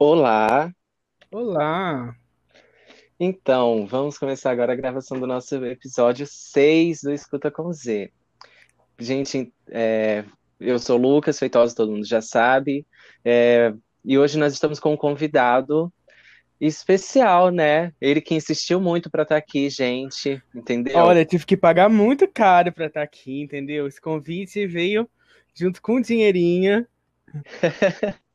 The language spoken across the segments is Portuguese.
Olá! Olá! Então, vamos começar agora a gravação do nosso episódio 6 do Escuta com Z. Gente, é, eu sou o Lucas Feitosa, todo mundo já sabe, é, e hoje nós estamos com um convidado especial, né? Ele que insistiu muito para estar aqui, gente, entendeu? Olha, tive que pagar muito caro para estar aqui, entendeu? Esse convite veio junto com dinheirinho.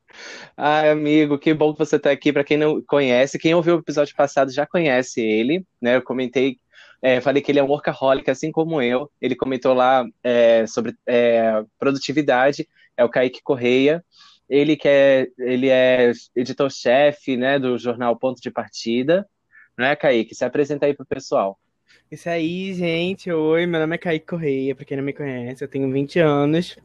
Ai, amigo, que bom que você está aqui. Para quem não conhece, quem ouviu o episódio passado já conhece ele, né? Eu comentei, é, falei que ele é um workaholic, assim como eu. Ele comentou lá é, sobre é, produtividade, é o Kaique Correia. Ele que é, ele é editor-chefe, né, do jornal Ponto de Partida. Não é, Kaique? Se apresenta aí pro pessoal. Isso aí, gente. Oi, meu nome é Kaique Correia, para quem não me conhece, eu tenho 20 anos.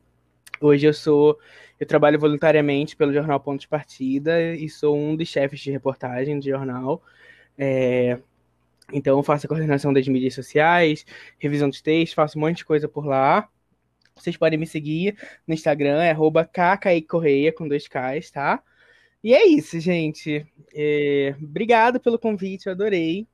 Hoje eu sou, eu trabalho voluntariamente pelo jornal Ponto de Partida e sou um dos chefes de reportagem do jornal. É, então eu faço a coordenação das mídias sociais, revisão dos textos, faço um monte de coisa por lá. Vocês podem me seguir no Instagram, é arroba Correia, com dois Ks, tá? E é isso, gente. É, obrigado pelo convite, eu adorei.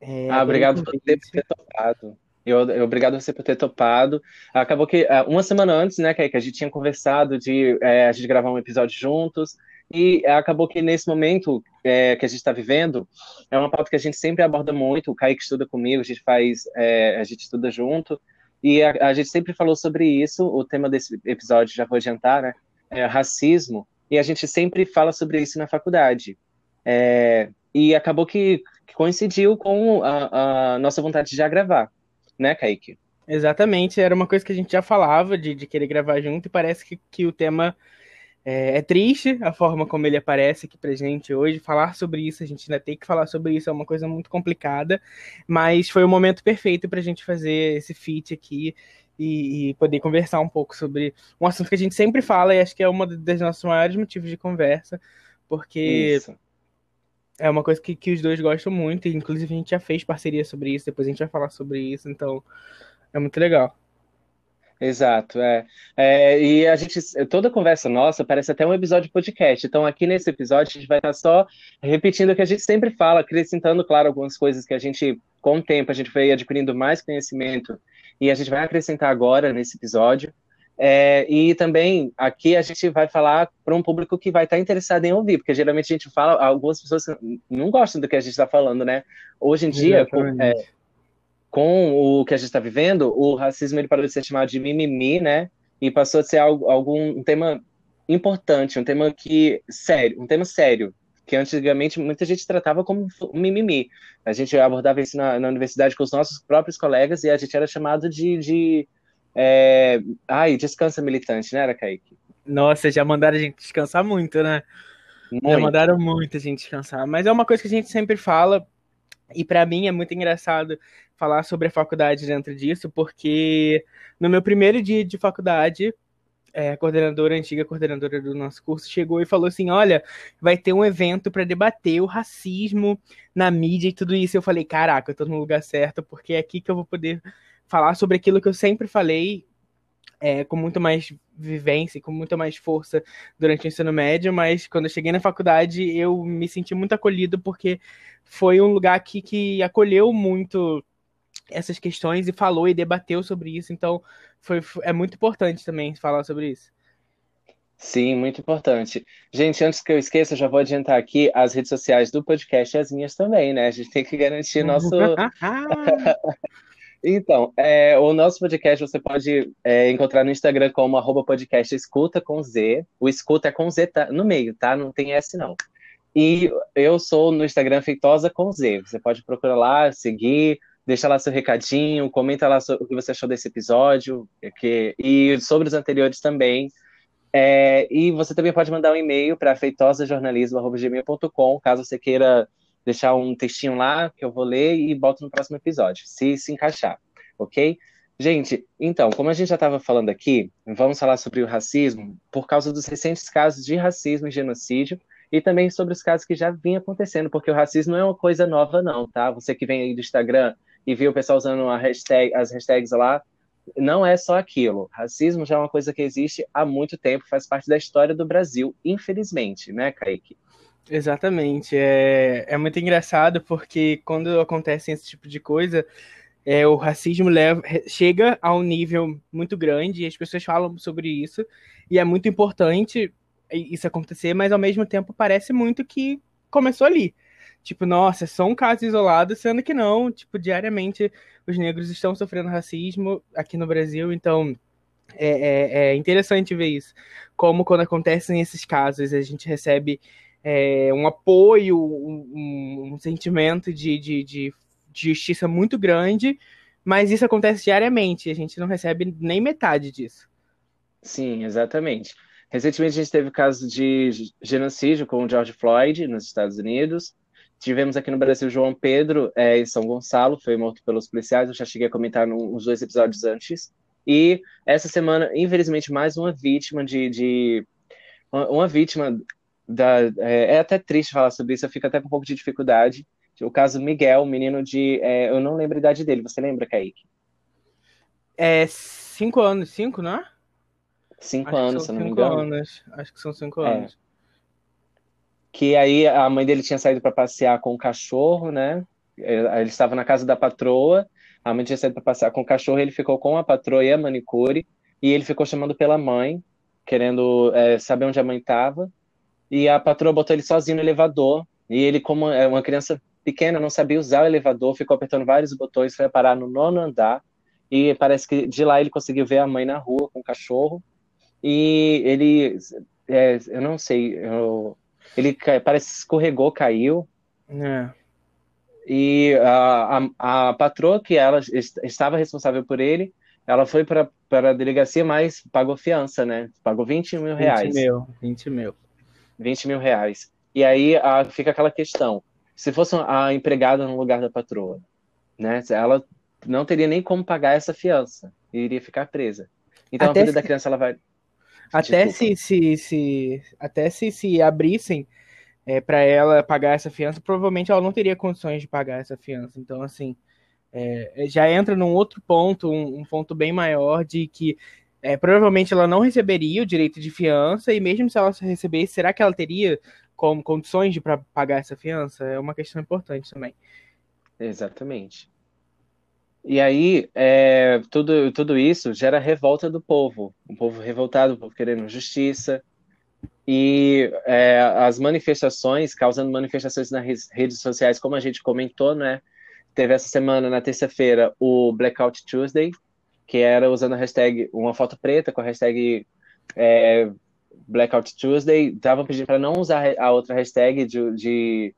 É, ah, obrigado por ter topado. Eu, eu, obrigado você por ter topado. Acabou que é, uma semana antes, né, que a gente tinha conversado de é, a gente gravar um episódio juntos, e acabou que nesse momento é, que a gente está vivendo, é uma pauta que a gente sempre aborda muito. O Kaique estuda comigo, a gente faz, é, a gente estuda junto, e a, a, gente sempre falou sobre isso. O tema desse episódio, já vou adiantar, né, é racismo, e a gente sempre fala sobre isso na faculdade. É, e acabou que, que coincidiu com a, a nossa vontade de já gravar né, Kaique? Exatamente, era uma coisa que a gente já falava de, de querer gravar junto, e parece que, que o tema é, é, triste, a forma como ele aparece aqui pra gente hoje. Falar sobre isso, a gente ainda tem que falar sobre isso, é uma coisa muito complicada, mas foi o momento perfeito pra gente fazer esse feat aqui e, e, poder conversar um pouco sobre um assunto que a gente sempre fala e acho que é um dos nossos maiores motivos de conversa, porque. Isso é uma coisa que, que os dois gostam muito, inclusive a gente já fez parceria sobre isso, depois a gente vai falar sobre isso, então é muito legal. Exato, é. é. E a gente, toda conversa nossa parece até um episódio de podcast. Então, aqui nesse episódio, a gente vai estar só repetindo o que a gente sempre fala, acrescentando, claro, algumas coisas que a gente, com o tempo, a gente foi adquirindo mais conhecimento e a gente vai acrescentar agora nesse episódio. É, e também aqui a gente vai falar para um público que vai estar interessado em ouvir, porque geralmente a gente fala, algumas pessoas não gostam do que a gente está falando, né? Hoje em dia, com, é, com, o que a gente está vivendo, o racismo ele parou de ser chamado de mimimi, né? E passou a ser algo, algum um tema importante, um tema que sério, um tema sério, que antigamente muita gente tratava como mimimi. A gente abordava isso na, na universidade com os nossos próprios colegas e a gente era chamado de, de é... Ai, descansa militante, né, era Kaique? Nossa, já mandaram a gente descansar muito, né? Muito. Já mandaram muito a gente descansar. Mas é uma coisa que a gente sempre fala, e para mim é muito engraçado falar sobre a faculdade dentro disso, porque no meu primeiro dia de faculdade, é, a coordenadora, a antiga coordenadora do nosso curso, chegou e falou assim: Olha, vai ter um evento para debater o racismo na mídia e tudo isso. Eu falei: Caraca, eu tô no lugar certo, porque é aqui que eu vou poder falar sobre aquilo que eu sempre falei é, com muito mais vivência, com muito mais força durante o ensino médio, mas quando eu cheguei na faculdade eu me senti muito acolhido porque foi um lugar que, que acolheu muito essas questões e falou e debateu sobre isso, então foi, é muito importante também falar sobre isso. Sim, muito importante. Gente, antes que eu esqueça, já vou adiantar aqui as redes sociais do podcast e as minhas também, né? A gente tem que garantir nosso Então, é, o nosso podcast você pode é, encontrar no Instagram como arroba podcast escuta com Z. O escuta é com Z tá, no meio, tá? Não tem S não. E eu sou no Instagram Feitosa com Z. Você pode procurar lá, seguir, deixa lá seu recadinho, comenta lá o que você achou desse episódio que, e sobre os anteriores também. É, e você também pode mandar um e-mail para feitosajornalismo.gmail.com, caso você queira deixar um textinho lá que eu vou ler e boto no próximo episódio, se se encaixar, ok? Gente, então, como a gente já estava falando aqui, vamos falar sobre o racismo por causa dos recentes casos de racismo e genocídio e também sobre os casos que já vinham acontecendo, porque o racismo não é uma coisa nova, não, tá? Você que vem aí do Instagram e viu o pessoal usando hashtag, as hashtags lá, não é só aquilo. Racismo já é uma coisa que existe há muito tempo, faz parte da história do Brasil, infelizmente, né, Kaique? Exatamente. É, é muito engraçado porque quando acontece esse tipo de coisa, é, o racismo leva, chega a um nível muito grande e as pessoas falam sobre isso, e é muito importante isso acontecer, mas ao mesmo tempo parece muito que começou ali. Tipo, nossa, é só um caso isolado, sendo que não, tipo, diariamente os negros estão sofrendo racismo aqui no Brasil, então é, é, é interessante ver isso. Como quando acontecem esses casos, a gente recebe é, um apoio, um, um sentimento de, de, de, justiça muito grande, mas isso acontece diariamente, a gente não recebe nem metade disso. Sim, exatamente. Recentemente a gente teve caso de genocídio com o George Floyd nos Estados Unidos. Tivemos aqui no Brasil João Pedro é, em São Gonçalo, foi morto pelos policiais. Eu já cheguei a comentar nos dois episódios antes. E essa semana, infelizmente, mais uma vítima de. de uma, uma, vítima da. É, é, até triste falar sobre isso, eu fico até com um pouco de dificuldade. O caso Miguel, menino de. É, eu não lembro a idade dele, você lembra, Kaique? É cinco anos, cinco, não é? Cinco Acho anos, se não me engano. Anos. Acho que são cinco é. anos que aí a mãe dele tinha saído para passear com o cachorro, né? Ele estava na casa da patroa, a mãe tinha saído para passear com o cachorro, ele ficou com a patroa e a manicure, e ele ficou chamando pela mãe, querendo é, saber onde a mãe estava, e a patroa botou ele sozinho no elevador, e ele, como é uma criança pequena, não sabia usar o elevador, ficou apertando vários botões, foi parar no nono andar, e parece que de lá ele conseguiu ver a mãe na rua com o cachorro, e ele, é, eu não sei, eu, ele parece que escorregou, caiu. É. E a, a, a patroa, que ela estava responsável por ele, ela foi para a delegacia, mas pagou fiança, né? Pagou 20 mil reais. 20 mil, 20 mil. 20 mil reais. E aí a, fica aquela questão: se fosse a empregada no lugar da patroa, né? Ela não teria nem como pagar essa fiança e iria ficar presa. Então Até a vida se... da criança ela vai até se, se, se, até se, se abrissem é, para ela pagar essa fiança, provavelmente ela não teria condições de pagar essa fiança. Então, assim, é, é já entra num outro ponto, um, um ponto bem maior de que é, provavelmente ela não receberia o direito de fiança, e mesmo se ela recebesse, será que ela teria como condições de pra pagar essa fiança? É uma questão importante também. Exatamente. E aí, é, tudo, tudo isso gera revolta do povo, um povo revoltado, um povo querendo justiça, e é, as manifestações, causando manifestações nas redes sociais, como a gente comentou, né? Teve essa semana, na terça-feira, o Blackout Tuesday, que era usando a hashtag, uma foto preta com a hashtag é, Blackout Tuesday. Estavam pedindo para não usar a outra hashtag de, de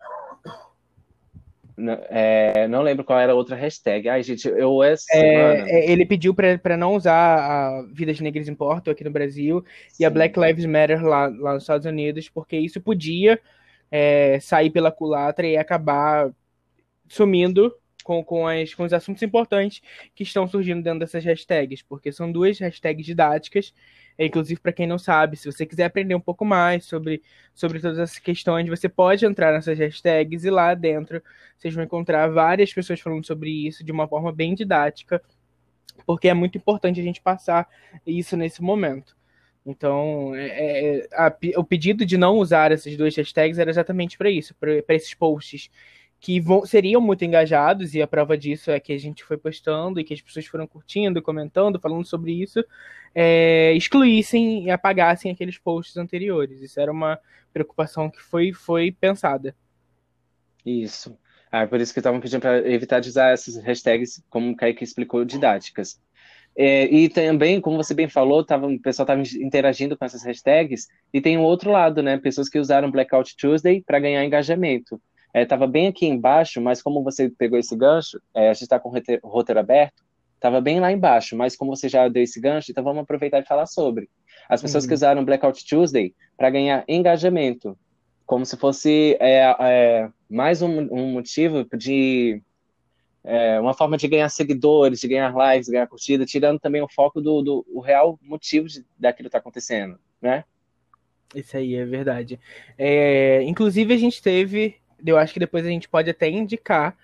é, não lembro qual era a outra hashtag. Ai, gente, eu essa é, semana... é, Ele pediu para não usar a Vidas Negras Importam aqui no Brasil Sim. e a Black Lives Matter lá, lá nos Estados Unidos, porque isso podia é, sair pela culatra e acabar sumindo com, com, as, com os assuntos importantes que estão surgindo dentro dessas hashtags, porque são duas hashtags didáticas é, inclusive, para quem não sabe, se você quiser aprender um pouco mais sobre, sobre todas essas questões, você pode entrar nessas hashtags e lá dentro vocês vão encontrar várias pessoas falando sobre isso de uma forma bem didática, porque é muito importante a gente passar isso nesse momento. Então, é, é a, o pedido de não usar essas duas hashtags era exatamente para isso, para esses posts que vão, seriam muito engajados, e a prova disso é que a gente foi postando e que as pessoas foram curtindo, comentando, falando sobre isso, é, excluíssem e apagassem aqueles posts anteriores. Isso era uma preocupação que foi, foi pensada. Isso. Ah, por isso que estavam pedindo para evitar de usar essas hashtags, como o Kaique explicou, didáticas. É, e também, como você bem falou, tava, o pessoal estava interagindo com essas hashtags, e tem o um outro lado, né? Pessoas que usaram Blackout Tuesday para ganhar engajamento. Estava é, bem aqui embaixo, mas como você pegou esse gancho, é, a gente está com o roteiro aberto, estava bem lá embaixo, mas como você já deu esse gancho, então vamos aproveitar e falar sobre. As pessoas uhum. que usaram Blackout Tuesday para ganhar engajamento, como se fosse é, é, mais um, um, motivo de. É, uma forma de ganhar seguidores, de ganhar likes, ganhar curtida, tirando também o foco do, do o real motivo de, daquilo que está acontecendo, né? Isso aí é verdade. É, inclusive, a gente teve eu acho que depois a gente pode até indicar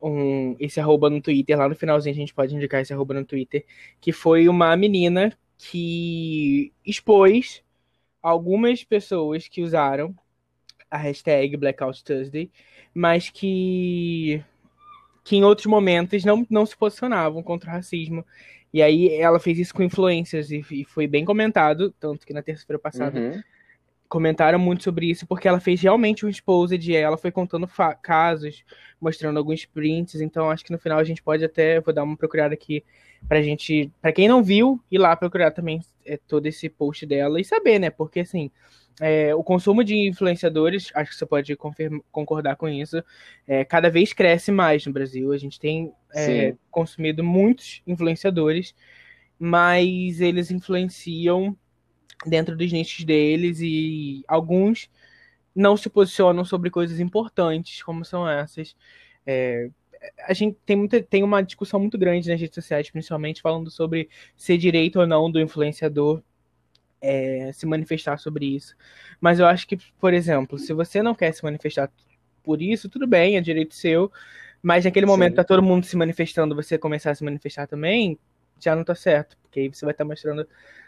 um, esse arroba no Twitter, lá no finalzinho a gente pode indicar esse arroba no Twitter, que foi uma menina que expôs algumas pessoas que usaram a hashtag Blackout Tuesday, mas que, que em outros momentos não, não se posicionavam contra o racismo. E aí ela fez isso com influências e, e foi bem comentado, tanto que na terça-feira passada uhum. Comentaram muito sobre isso, porque ela fez realmente um exposed e ela foi contando casos, mostrando alguns prints, então acho que no final a gente pode até, vou dar uma procurada aqui pra gente, pra quem não viu, ir lá procurar também é, todo esse post dela e saber, né? Porque assim, é, o consumo de influenciadores, acho que você pode concordar com isso, é, cada vez cresce mais no Brasil. A gente tem é, consumido muitos influenciadores, mas eles influenciam dentro dos nichos deles e alguns não se posicionam sobre coisas importantes, como são essas. É, a gente tem, muita, tem uma discussão muito grande nas redes sociais, principalmente falando sobre ser direito ou não do influenciador é, se manifestar sobre isso. Mas eu acho que, por exemplo, se você não quer se manifestar por isso, tudo bem, é direito seu. Mas naquele momento Sim. tá todo mundo se manifestando, você começar a se manifestar também, já não tá certo. Porque aí você vai estar tá mostrando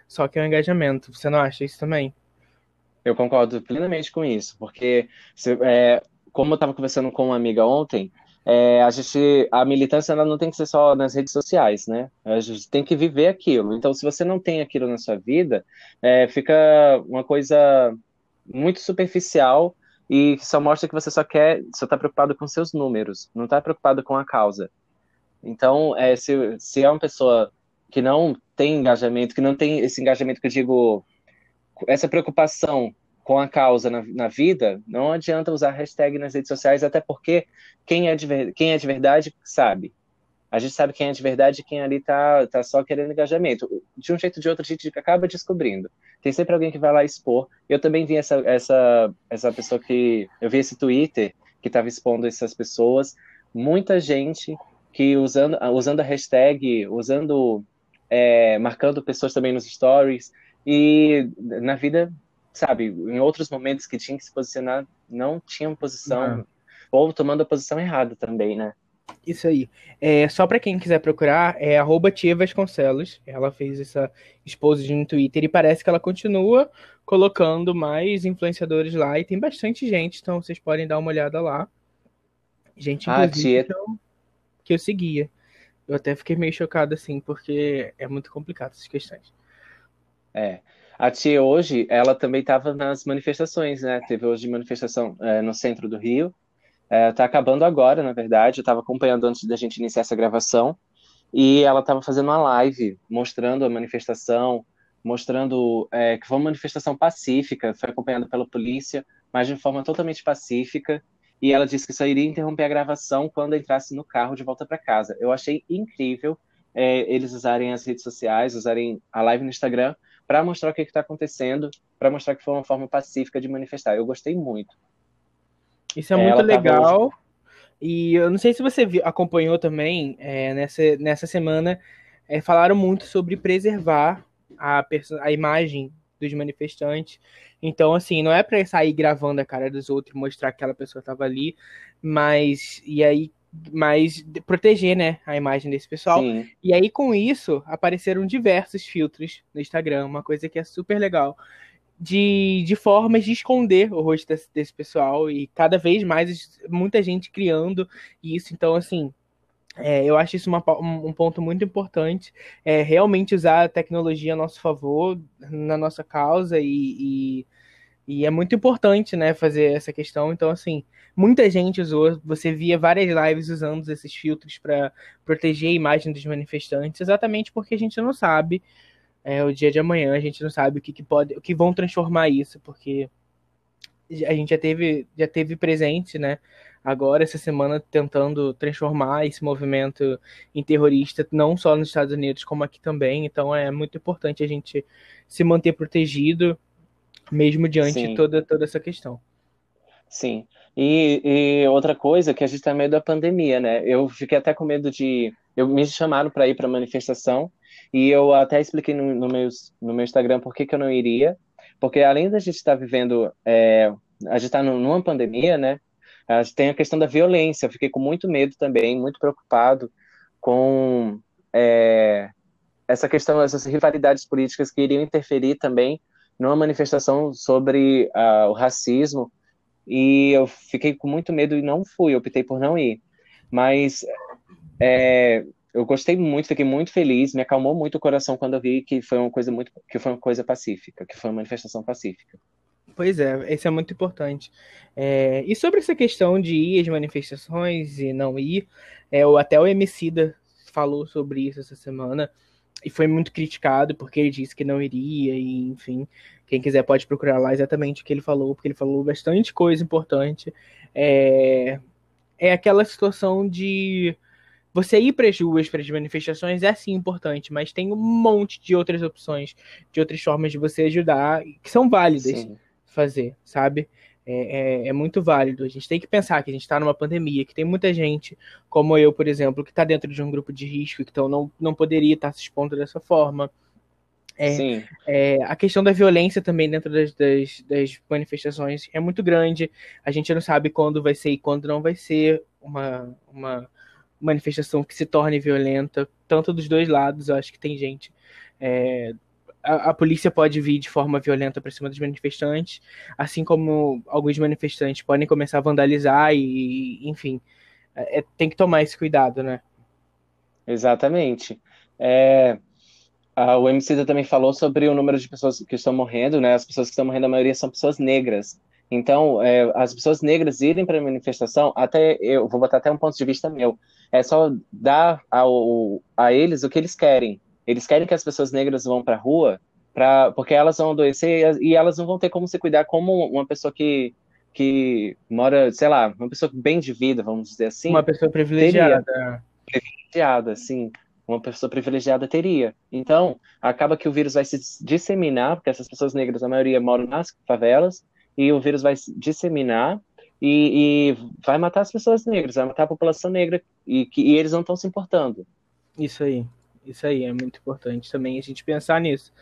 só que é um engajamento. Você não acha isso também? Eu concordo plenamente com isso, porque é, como eu estava conversando com uma amiga ontem, é, a gente, a militância ela não tem que ser só nas redes sociais, né? A gente tem que viver aquilo. Então, se você não tem aquilo na sua vida, é, fica uma coisa muito superficial e só mostra que você só quer, só está preocupado com seus números, não está preocupado com a causa. Então, é, se, se é uma pessoa que não tem engajamento, que não tem esse engajamento que eu digo, essa preocupação com a causa na, na, vida, não adianta usar hashtag nas redes sociais, até porque quem é de, quem é de verdade sabe. A gente sabe quem é de verdade e quem ali tá, tá só querendo engajamento. De um jeito ou de outro, a gente acaba descobrindo. Tem sempre alguém que vai lá expor. Eu também vi essa, essa, essa pessoa que. Eu vi esse Twitter que estava expondo essas pessoas. Muita gente que usando, usando a hashtag, usando. É, marcando pessoas também nos stories. E na vida sabe, em outros momentos que tinha que se posicionar, não tinha posição, não. ou tomando a posição errada também, né? Isso aí. É, só para quem quiser procurar, é arroba Tia Vasconcelos. Ela fez essa expose no Twitter e parece que ela continua colocando mais influenciadores lá e tem bastante gente, então vocês podem dar uma olhada lá. Gente, ah, tia... eu, que eu seguia. Eu até fiquei meio chocado assim, porque é muito complicado essas questões. É. A tia hoje, ela também estava nas manifestações, né? Teve hoje manifestação é, no centro do Rio. Está é, acabando agora, na verdade. Eu estava acompanhando antes da gente iniciar essa gravação. E ela estava fazendo uma live mostrando a manifestação, mostrando é, que foi uma manifestação pacífica, foi acompanhada pela polícia, mas de forma totalmente pacífica. E ela disse que só iria interromper a gravação quando entrasse no carro de volta para casa. Eu achei incrível é, eles usarem as redes sociais, usarem a live no Instagram para mostrar o que está acontecendo, para mostrar que foi uma forma pacífica de manifestar. Eu gostei muito. Isso é, é muito legal. E eu não sei se você acompanhou também é, nessa, nessa semana, é, falaram muito sobre preservar a, a imagem dos manifestantes. Então, assim, não é para sair gravando a cara dos outros, mostrar que aquela pessoa estava ali, mas e aí mas proteger, né, a imagem desse pessoal. Sim. E aí com isso apareceram diversos filtros no Instagram, uma coisa que é super legal. De, de formas de esconder o rosto desse, desse pessoal e cada vez mais muita gente criando isso. Então, assim, é, eu acho isso uma, um, ponto muito importante. É realmente usar a tecnologia a nosso favor, na nossa causa, e, e, e, é muito importante né, fazer essa questão. Então, assim, Muita gente usou, você via várias lives usando esses filtros para proteger a imagem dos manifestantes, exatamente porque a gente não sabe é, o dia de amanhã, a gente não sabe o que, que pode, o que vão transformar isso, porque a gente já teve, já teve presente, né? Agora, essa semana, tentando transformar esse movimento em terrorista, não só nos Estados Unidos, como aqui também. Então, é muito importante a gente se manter protegido, mesmo diante Sim. de toda, toda essa questão. Sim. E, e, outra coisa que a gente tá medo da pandemia, né? Eu fiquei até com medo de. Eu me chamaram para ir para manifestação e eu até expliquei no, no, meu, no meu Instagram por que, que eu não iria, porque além da gente estar tá vivendo, é, a gente está numa pandemia, né? Tem a questão da violência. Eu fiquei com muito medo também, muito preocupado com é, essa questão, essas rivalidades políticas que iriam interferir também numa manifestação sobre uh, o racismo. E eu fiquei com muito medo e não fui, optei por não ir. Mas é, eu gostei muito, fiquei muito feliz, me acalmou muito o coração quando eu vi que foi uma coisa muito, que foi uma coisa pacífica, que foi uma manifestação pacífica. Pois é, isso é muito importante. É, e sobre essa questão de ir às manifestações e não ir, é, até o Emicida falou sobre isso essa semana e foi muito criticado porque ele disse que não iria e enfim, quem quiser pode procurar lá exatamente o que ele falou, porque ele falou bastante coisa importante. É, é aquela situação de você ir para as ruas, para as manifestações é sim importante, mas tem um monte de outras opções, de outras formas de você ajudar que são válidas sim. Fazer, sabe? É, é, é, muito válido. A gente tem que pensar que a gente está numa pandemia, que tem muita gente, como eu, por exemplo, que está dentro de um grupo de risco, então não, não poderia estar se expondo dessa forma. É, é, a questão da violência também dentro das, das, das, manifestações é muito grande. A gente não sabe quando vai ser e quando não vai ser uma, uma manifestação que se torne violenta, tanto dos dois lados. Eu acho que tem gente. É, a, a, polícia pode vir de forma violenta para cima dos manifestantes, assim como alguns manifestantes podem começar a vandalizar e, enfim, é, tem que tomar esse cuidado, né? Exatamente. É, a, o MC também falou sobre o número de pessoas que estão morrendo, né? As pessoas que estão morrendo, a maioria são pessoas negras. Então, é, as pessoas negras irem para a manifestação, até eu vou botar até um ponto de vista meu, é só dar ao, a eles o que eles querem. Eles querem que as pessoas negras vão para a rua, pra, porque elas vão adoecer e elas não vão ter como se cuidar como uma pessoa que, que mora, sei lá, uma pessoa bem de vida, vamos dizer assim. Uma pessoa privilegiada. Teria, privilegiada, sim. Uma pessoa privilegiada teria. Então, acaba que o vírus vai se disseminar, porque essas pessoas negras, a maioria moram nas favelas, e o vírus vai se disseminar e, e, vai matar as pessoas negras, vai matar a população negra e, que, e eles não estão se importando. Isso aí. Isso aí é muito importante também a gente pensar nisso.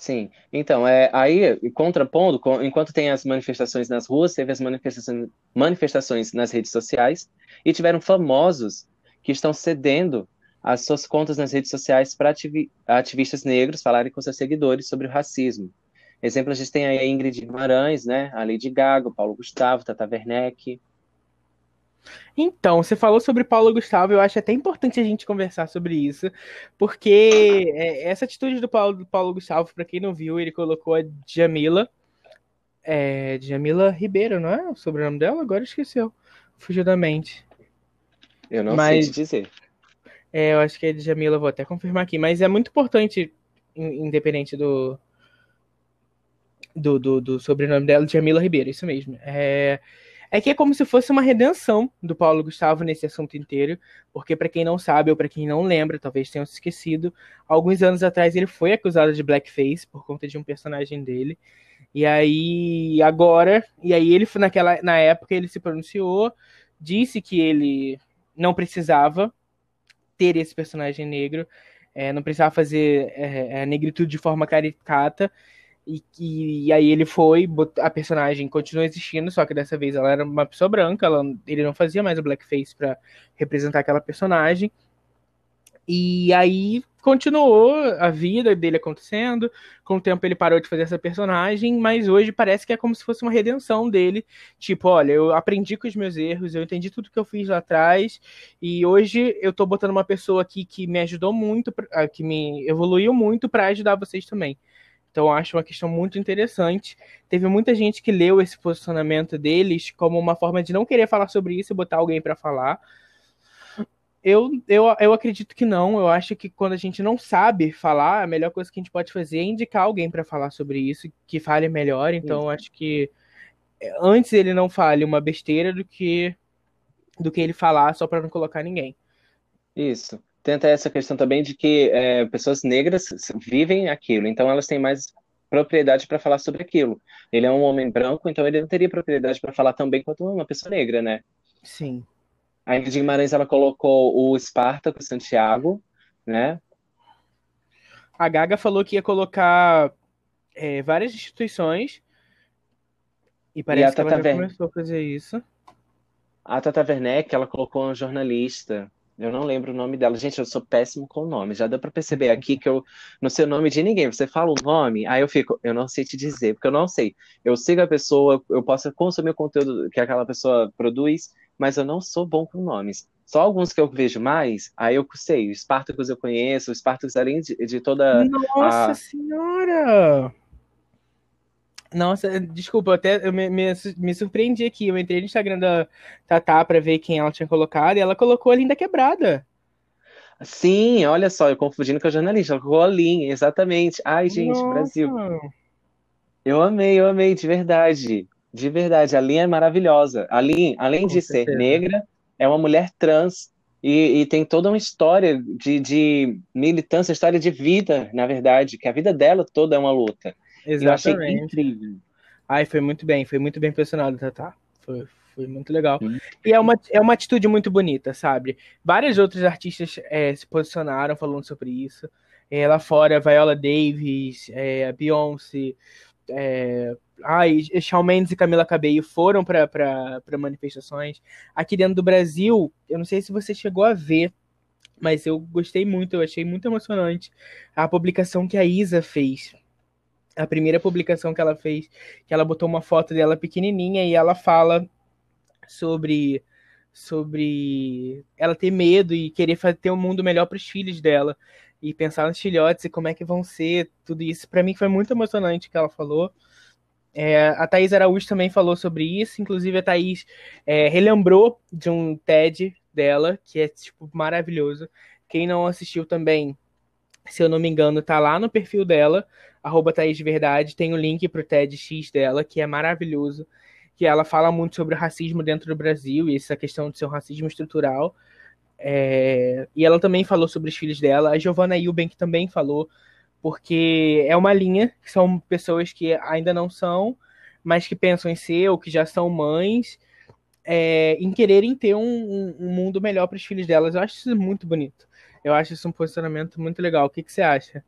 Sim, então, é, aí, contrapondo, enquanto tem as manifestações nas ruas, teve as manifestações, manifestações nas redes sociais, e tiveram famosos que estão cedendo as suas contas nas redes sociais para ativistas negros falarem com seus seguidores sobre o racismo. Exemplo, a gente tem aí a Ingrid Guimarães, né, a Lady Gaga, Paulo Gustavo, Tata Werneck, então, você falou sobre Paulo Gustavo, eu acho até importante a gente conversar sobre isso, porque é, essa atitude do Paulo, do Paulo Gustavo, para quem não viu, ele colocou a Jamila, é, Jamila Ribeiro, não é o sobrenome dela? Agora esqueceu, fugiu da mente. Eu não mas, sei te dizer. É, eu acho que é Jamila, vou até confirmar aqui, mas é muito importante, independente do, do, do, do sobrenome dela, Jamila Ribeiro, isso mesmo. É é que é como se fosse uma redenção do Paulo Gustavo nesse assunto inteiro, porque para quem não sabe ou para quem não lembra, talvez tenham se esquecido, alguns anos atrás ele foi acusado de blackface por conta de um personagem dele. E aí agora, e aí ele naquela na época ele se pronunciou, disse que ele não precisava ter esse personagem negro, é, não precisava fazer é, a negritude de forma caricata e, e, e, aí ele foi, a personagem continuou existindo, só que dessa vez ela era uma pessoa branca, ela, ele não fazia mais o blackface para representar aquela personagem. E aí continuou a vida dele acontecendo. Com o tempo ele parou de fazer essa personagem, mas hoje parece que é como se fosse uma redenção dele. Tipo, olha, eu aprendi com os meus erros, eu entendi tudo que eu fiz lá atrás, e hoje eu tô botando uma pessoa aqui que me ajudou muito, que me evoluiu muito para ajudar vocês também. Então, acho uma questão muito interessante. Teve muita gente que leu esse posicionamento deles como uma forma de não querer falar sobre isso e botar alguém para falar. Eu, eu, eu acredito que não. Eu acho que quando a gente não sabe falar, a melhor coisa que a gente pode fazer é indicar alguém para falar sobre isso, que fale melhor. Então, acho que antes ele não fale uma besteira do que do que ele falar só para não colocar ninguém. Isso tenta essa questão também de que é, pessoas negras vivem aquilo, então elas têm mais propriedade para falar sobre aquilo. Ele é um homem branco, então ele não teria propriedade para falar tão bem quanto uma pessoa negra, né? Sim. A Ingrid Guimarães ela colocou o Espartaco Santiago, né? A Gaga falou que ia colocar é, várias instituições E parece e que ela já começou a fazer isso. A Tata Werneck, ela colocou uma jornalista eu não lembro o nome dela. Gente, eu sou péssimo com o nome. Já deu para perceber aqui que eu não sei o nome de ninguém. Você fala o nome, aí eu fico, eu não sei te dizer, porque eu não sei. Eu sigo a pessoa, eu posso consumir o conteúdo que aquela pessoa produz, mas eu não sou bom com nomes. Só alguns que eu vejo mais, aí eu sei. O Spartacus eu conheço, o Spartacus além de, de toda. Nossa a... Senhora! Nossa, desculpa, eu até eu me, me, me, surpreendi aqui. Eu entrei no Instagram da Tatá pra ver quem ela tinha colocado e ela colocou a Linda Quebrada. Sim, olha só, eu confundindo com a jornalista. Ela colocou a Lin, exatamente. Ai, gente, Nossa. Brasil. Eu amei, eu amei, de verdade. De verdade, a Lin é maravilhosa. A Lin, além com de certeza. ser negra, é uma mulher trans e, e, tem toda uma história de, de militância, história de vida, na verdade, que a vida dela toda é uma luta. Exatamente. Eu achei incrível. Ai, foi muito bem, foi muito bem posicionado, Tatá. Foi, foi muito legal. E é uma, é uma atitude muito bonita, sabe? Vários outros artistas é, se posicionaram falando sobre isso. É, lá fora, Viola Davis, é, Beyoncé, é, ai, Shawn Mendes e Camila Cabello foram para manifestações. Aqui dentro do Brasil, eu não sei se você chegou a ver, mas eu gostei muito, eu achei muito emocionante a publicação que a Isa fez a primeira publicação que ela fez, que ela botou uma foto dela pequenininha e ela fala sobre sobre ela ter medo e querer ter um mundo melhor para os filhos dela e pensar nos filhotes e como é que vão ser tudo isso. Para mim foi muito emocionante o que ela falou. É, a Thaís Araújo também falou sobre isso, inclusive a Thaís é, relembrou de um TED dela, que é tipo maravilhoso. Quem não assistiu também, se eu não me engano, tá lá no perfil dela, arroba Thaís de Verdade, tem o um link pro TEDx dela, que é maravilhoso, que ela fala muito sobre o racismo dentro do Brasil e essa questão de ser um racismo estrutural. É... E ela também falou sobre os filhos dela. A Giovanna Eubank também falou, porque é uma linha que são pessoas que ainda não são, mas que pensam em ser ou que já são mães, é... em quererem ter um, um mundo melhor para os filhos delas. Eu acho isso muito bonito. Eu acho isso um posicionamento muito legal. O que, que você acha?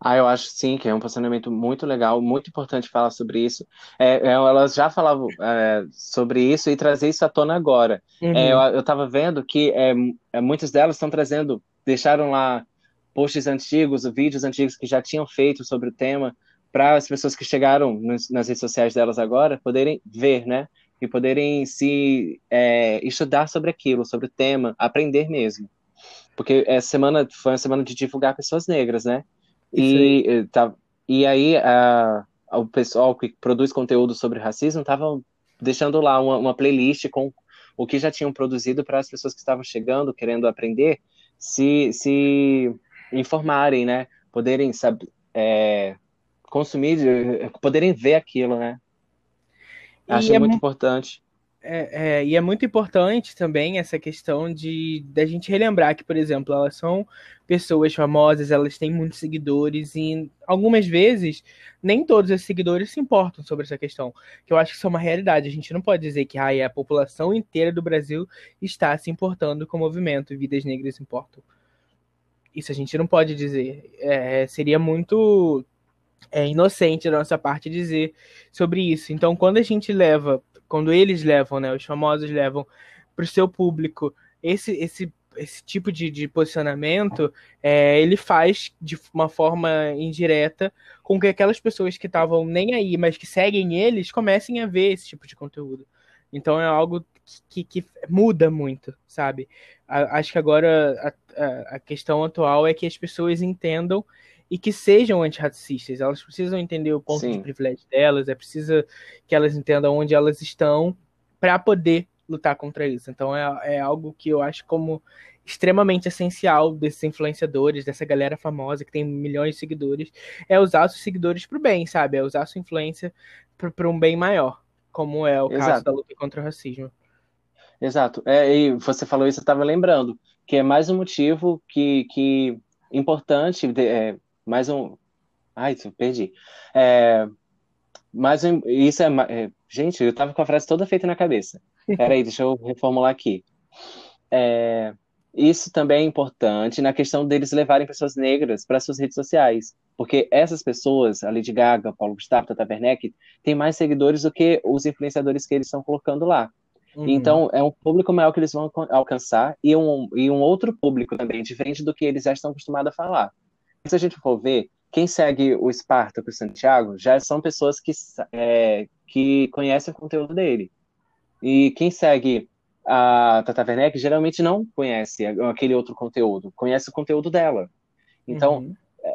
Ah, eu acho sim que é um posicionamento muito legal, muito importante falar sobre isso. É, é, elas já falavam é, sobre isso e trazer isso à tona agora. Uhum. É, eu estava vendo que é, é, muitas delas estão trazendo, deixaram lá posts antigos, vídeos antigos que já tinham feito sobre o tema, para as pessoas que chegaram nas, nas, redes sociais delas agora poderem ver, né? E poderem se estudar sobre aquilo, sobre o tema, aprender mesmo. Porque essa semana foi uma semana de divulgar pessoas negras, né? E, eh, tá, e aí a, o pessoal que produz conteúdo sobre racismo estava deixando lá uma, uma, playlist com o que já tinham produzido para as pessoas que estavam chegando, querendo aprender, se, se informarem, né? Poderem saber, é, consumir, poderem ver aquilo, né? Acho é muito importante. É, é, e é muito importante também essa questão de da gente relembrar que, por exemplo, elas são pessoas famosas, elas têm muitos seguidores e algumas vezes nem todos esses seguidores se importam sobre essa questão. Que eu acho que isso é uma realidade. A gente não pode dizer que a população inteira do Brasil está se importando com o movimento vidas negras importam. Isso a gente não pode dizer. É, seria muito é, inocente da nossa parte dizer sobre isso. Então, quando a gente leva quando eles levam, né, os famosos levam para o seu público esse, esse, esse tipo de, de posicionamento, é, ele faz de uma forma indireta com que aquelas pessoas que estavam nem aí, mas que seguem eles, comecem a ver esse tipo de conteúdo. Então é algo que, que muda muito, sabe? A, acho que agora a, a, a questão atual é que as pessoas entendam e que sejam antirracistas. Elas precisam entender o ponto Sim. de privilégio delas, é preciso que elas entendam onde elas estão para poder lutar contra isso. Então é, é algo que eu acho como extremamente essencial desses influenciadores, dessa galera famosa que tem milhões de seguidores, é usar seus seguidores para o bem, sabe? É usar sua influência para um bem maior, como é o Exato. caso da luta contra o racismo. Exato. É, e você falou isso, eu estava lembrando, que é mais um motivo que, que importante, é, mais um. Ai, perdi. É, mais um... Isso é, é. Gente, eu tava com a frase toda feita na cabeça. Peraí, deixa eu reformular aqui. É... isso também é importante na questão deles levarem pessoas negras para suas redes sociais. Porque essas pessoas, a Lady Gaga, Paulo Gustavo, Tata Werneck, têm mais seguidores do que os influenciadores que eles estão colocando lá. Uhum. Então, é um público maior que eles vão alcançar e um, e um outro público também, diferente do que eles já estão acostumados a falar. Se a gente for ver, quem segue o Espartaco e o Santiago já são pessoas que, é, que conhecem o conteúdo dele. E quem segue a Tata Werneck geralmente não conhece aquele outro conteúdo, conhece o conteúdo dela. Então, uhum.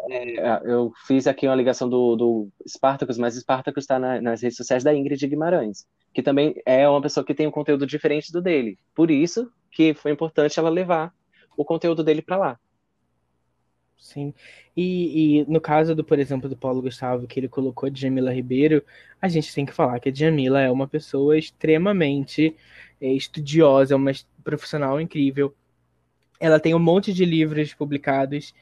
é, eu fiz aqui uma ligação do, do Spartacus, mas Spartacus está na, nas redes sociais da Ingrid Guimarães, que também é uma pessoa que tem um conteúdo diferente do dele. Por isso que foi importante ela levar o conteúdo dele para lá. Sim. E, e, no caso do, por exemplo, do Paulo Gustavo, que ele colocou de Jamila Ribeiro, a gente tem que falar que a Jamila é uma pessoa extremamente é, estudiosa, é uma profissional incrível. Ela tem um monte de livros publicados.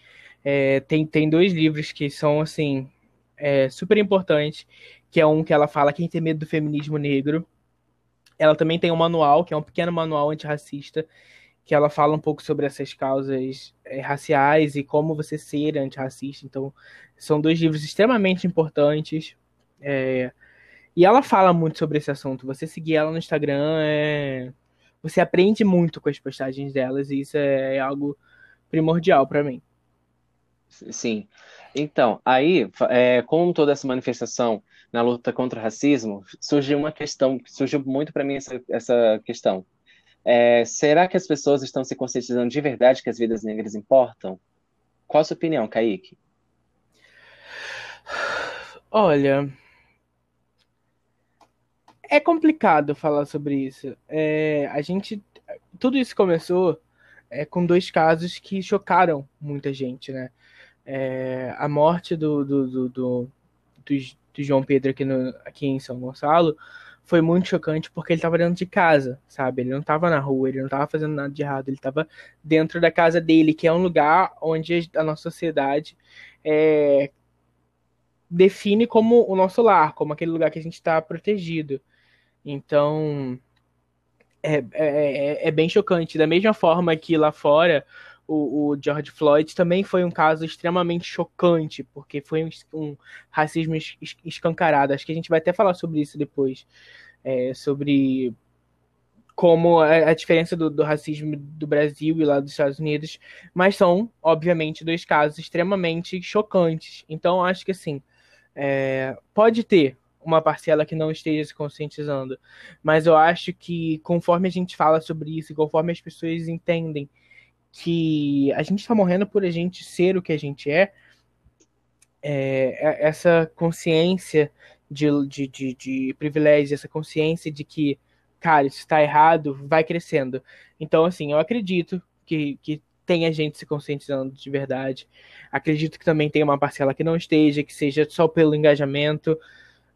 É, tem, tem dois livros que são, assim, é, super importantes, que é um que ela fala Quem tem medo do feminismo negro. Ela também tem um manual, que é um pequeno manual antirracista, que ela fala um pouco sobre essas causas é, raciais e como você ser antirracista. Então, são dois livros extremamente importantes. É, e ela fala muito sobre esse assunto. Você seguir ela no Instagram é. Você aprende muito com as postagens delas e isso é algo primordial para mim. Sim. Então, aí, é, com toda essa manifestação na luta contra o racismo, surgiu uma questão, surgiu muito para mim essa, essa questão. É, será que as pessoas estão se conscientizando de verdade que as vidas negras importam? Qual a sua opinião, Kaique? Olha, é complicado falar sobre isso. É, a gente, tudo isso começou é, com dois casos que chocaram muita gente, né? É, a morte do, do, do, do, do João Pedro aqui, no, aqui em São Gonçalo foi muito chocante porque ele estava dentro de casa, sabe? Ele não estava na rua, ele não estava fazendo nada de errado, ele estava dentro da casa dele, que é um lugar onde a nossa sociedade é, define como o nosso lar, como aquele lugar que a gente está protegido. Então, é, é, é, é, bem chocante. Da mesma forma que lá fora, o, o, George Floyd também foi um caso extremamente chocante, porque foi um, um racismo es, escancarado. Acho que a gente vai até falar sobre isso depois. É, sobre como a, a diferença do, do, racismo do Brasil e lá dos Estados Unidos, mas são, obviamente, dois casos extremamente chocantes. Então, acho que assim, é, pode ter uma parcela que não esteja se conscientizando. Mas eu acho que conforme a gente fala sobre isso, conforme as pessoas entendem que a gente está morrendo por a gente ser o que a gente é, é essa consciência de, de, de, de privilégio, essa consciência de que, cara, isso está errado, vai crescendo. Então, assim, eu acredito que, que tenha gente se conscientizando de verdade. Acredito que também tem uma parcela que não esteja, que seja só pelo engajamento.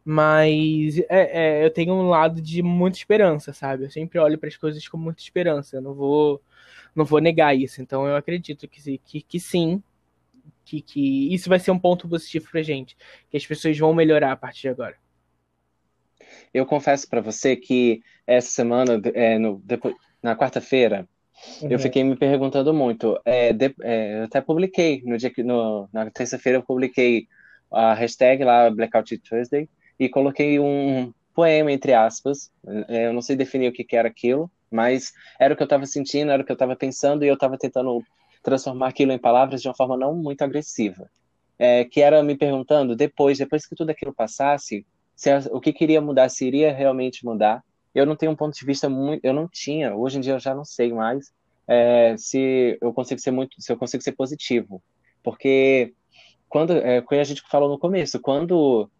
Mas é, é, eu tenho um lado de muita esperança, sabe? Eu sempre olho para as coisas com muita esperança. Eu não vou, não vou negar isso. Então eu acredito que, que, que sim, que, que isso vai ser um ponto positivo para gente, que as pessoas vão melhorar a partir de agora. Eu confesso para você que essa semana, é, no, depois, na quarta-feira, uhum. eu fiquei me perguntando muito. É, de, é, eu até publiquei no dia que no, na terça-feira eu publiquei a hashtag lá Blackout Tuesday e coloquei um poema, entre aspas. É, eu não sei definir o que, que era aquilo, mas era o que eu estava sentindo, era o que eu estava pensando, e eu estava tentando transformar aquilo em palavras de uma forma não muito agressiva. É, que era me perguntando, depois, depois que tudo aquilo passasse, se, o que queria mudar, se iria realmente mudar. Eu não tenho um ponto de vista muito, eu não tinha, hoje em dia eu já não sei mais é, se eu consigo ser muito, se eu consigo ser positivo, porque quando, é, quando a gente falou no começo, quando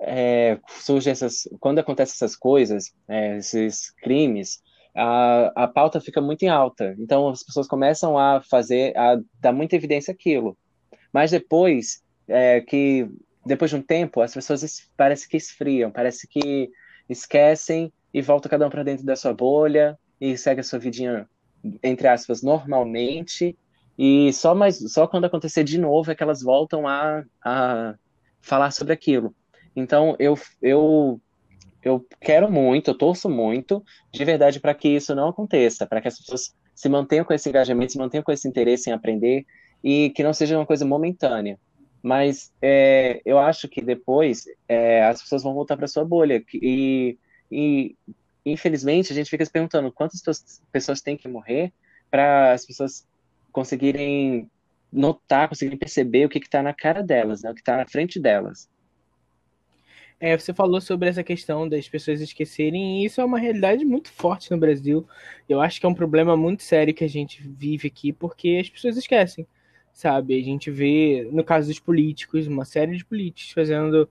é, surge essas, quando acontecem essas coisas, é, esses crimes, a, a pauta fica muito em alta. Então as pessoas começam a fazer, a dar muita evidência aquilo. Mas depois é, que depois de um tempo as pessoas parece que esfriam, parece que esquecem e volta cada um para dentro da sua bolha e segue a sua vidinha entre aspas normalmente e só mais só quando acontecer de novo é que elas voltam a, a falar sobre aquilo. Então, eu, eu, eu quero muito, eu torço muito, de verdade, para que isso não aconteça, para que as pessoas se mantenham com esse engajamento, se mantenham com esse interesse em aprender e que não seja uma coisa momentânea. Mas é, eu acho que depois é, as pessoas vão voltar para sua bolha e, e, infelizmente a gente fica se perguntando quantas pessoas têm que morrer para as pessoas conseguirem notar, conseguirem perceber o que está na cara delas, né, o que está na frente delas. É, você falou sobre essa questão das pessoas esquecerem, e isso é uma realidade muito forte no Brasil. Eu acho que é um problema muito sério que a gente vive aqui, porque as pessoas esquecem, sabe? A gente vê, no caso dos políticos, uma série de políticos fazendo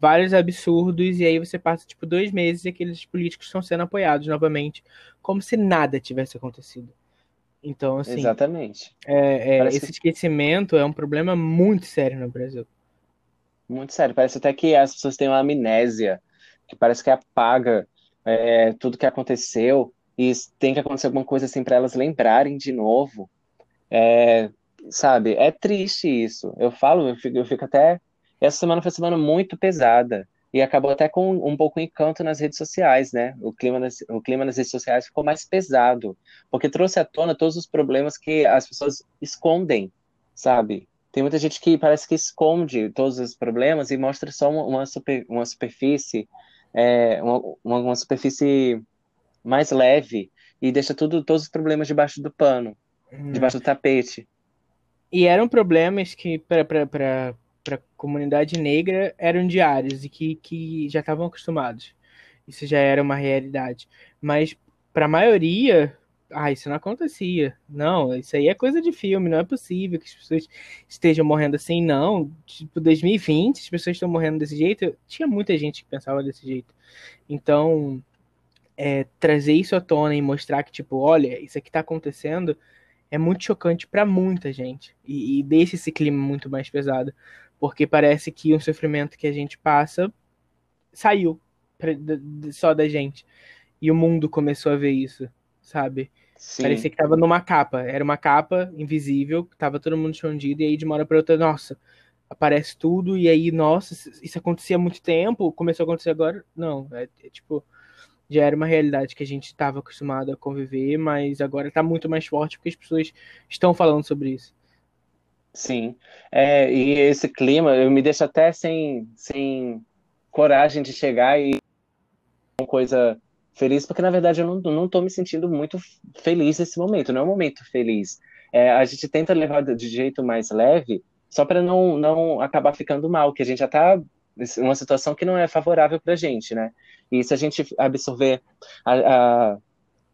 vários absurdos, e aí você passa, tipo, dois meses e aqueles políticos estão sendo apoiados novamente, como se nada tivesse acontecido. Então, assim. Exatamente. É, é, esse que... esquecimento é um problema muito sério no Brasil. Muito sério. Parece até que as pessoas têm uma amnésia, que parece que apaga é, tudo que aconteceu e tem que acontecer alguma coisa assim para elas lembrarem de novo. É, sabe? É triste isso. Eu falo, eu fico, eu fico até. Essa semana foi uma semana muito pesada e acabou até com um pouco encanto nas redes sociais, né? O clima, nas, o clima nas redes sociais ficou mais pesado, porque trouxe à tona todos os problemas que as pessoas escondem, sabe? Tem muita gente que parece que esconde todos os problemas e mostra só uma, uma, super, uma superfície, é, uma, uma, superfície mais leve e deixa tudo, todos os problemas debaixo do pano, uhum. debaixo do tapete. E eram problemas que, para a comunidade negra, eram diários e que, que já estavam acostumados. Isso já era uma realidade. Mas, para a maioria, ah, isso não acontecia. Não, isso aí é coisa de filme, não é possível que as pessoas estejam morrendo assim, não. Tipo, 2020, as pessoas estão morrendo desse jeito. Tinha muita gente que pensava desse jeito. Então, é, trazer isso à tona e mostrar que, tipo, olha, isso aqui tá acontecendo é muito chocante para muita gente. E, e deixa esse clima muito mais pesado. Porque parece que o sofrimento que a gente passa saiu pra, só da gente. E o mundo começou a ver isso sabe? Sim. Parecia que tava numa capa. Era uma capa invisível, tava todo mundo escondido, e aí de uma hora pra outra, nossa, aparece tudo, e aí, nossa, isso acontecia há muito tempo, começou a acontecer agora. Não, é, é tipo, já era uma realidade que a gente estava acostumado a conviver, mas agora tá muito mais forte porque as pessoas estão falando sobre isso. Sim, é, e esse clima eu me deixa até sem, sem coragem de chegar e uma coisa feliz, porque na verdade eu não, não tô me sentindo muito feliz nesse momento, não é um momento feliz. É, a gente tenta levar de jeito mais leve, só para não, não acabar ficando mal, que a gente já em uma situação que não é favorável para a gente, né? E se a gente absorver, a, a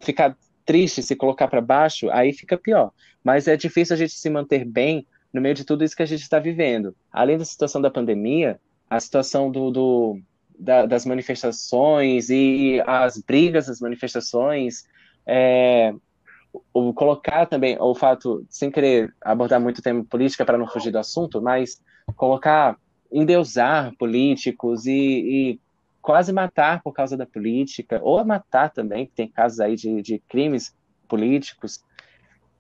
ficar triste, se colocar para baixo, aí fica pior. Mas é difícil a gente se manter bem no meio de tudo isso que a gente está vivendo. Além da situação da pandemia, a situação do, do da, das manifestações e as brigas das manifestações, é, colocar também o fato, sem querer abordar muito o tema política para não fugir do assunto, mas colocar, endeusar políticos e, e quase matar por causa da política, ou matar também, tem casos aí de, de crimes políticos,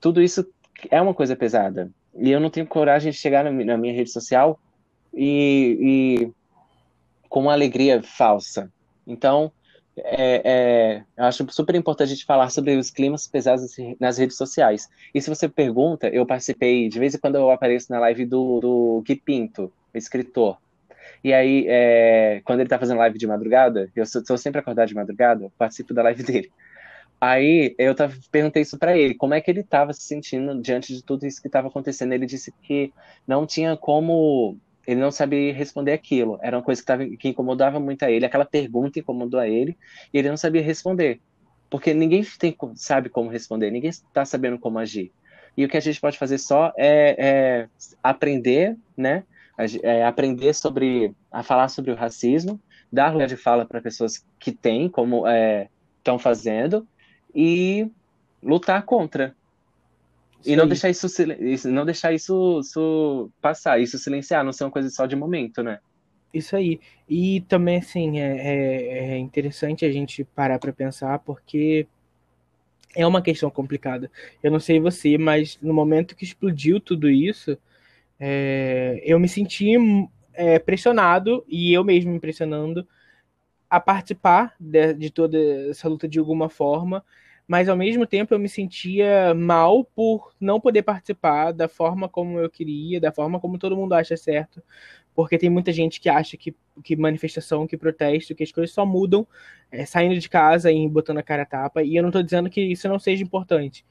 tudo isso é uma coisa pesada. E eu não tenho coragem de chegar na, na minha rede social e, e com uma alegria falsa. Então, é, é, eu acho super importante a gente falar sobre os climas pesados nas redes sociais. E se você pergunta, eu participei, de vez em quando eu apareço na live do, do Gui Pinto, escritor. E aí, é, quando ele tá fazendo live de madrugada, eu sou, sou sempre acordado de madrugada, participo da live dele. Aí eu tava, perguntei isso para ele, como é que ele estava se sentindo diante de tudo isso que estava acontecendo. Ele disse que não tinha como ele não sabia responder aquilo. Era uma coisa que, tava, que incomodava muito a ele. Aquela pergunta incomodou a ele e ele não sabia responder. Porque ninguém tem, sabe como responder, ninguém está sabendo como agir. E o que a gente pode fazer só é, é aprender, né? É aprender sobre, a falar sobre o racismo, dar lugar de fala para pessoas que têm, como estão é, fazendo, e lutar contra, e não deixar isso, não deixar isso, isso passar, isso silenciar, não ser uma coisa só de momento, né? Isso aí. E também, assim, é, é, é interessante a gente parar para pensar, porque é uma questão complicada. Eu não sei você, mas no momento que explodiu tudo isso, é, eu me senti é, pressionado, e eu mesmo me pressionando, a participar de, de toda essa luta de alguma forma, mas ao mesmo tempo eu me sentia mal por não poder participar da forma como eu queria, da forma como todo mundo acha certo, porque tem muita gente que acha que, que manifestação, que protesto, que as coisas só mudam é, saindo de casa e botando a cara a tapa, e eu não estou dizendo que isso não seja importante,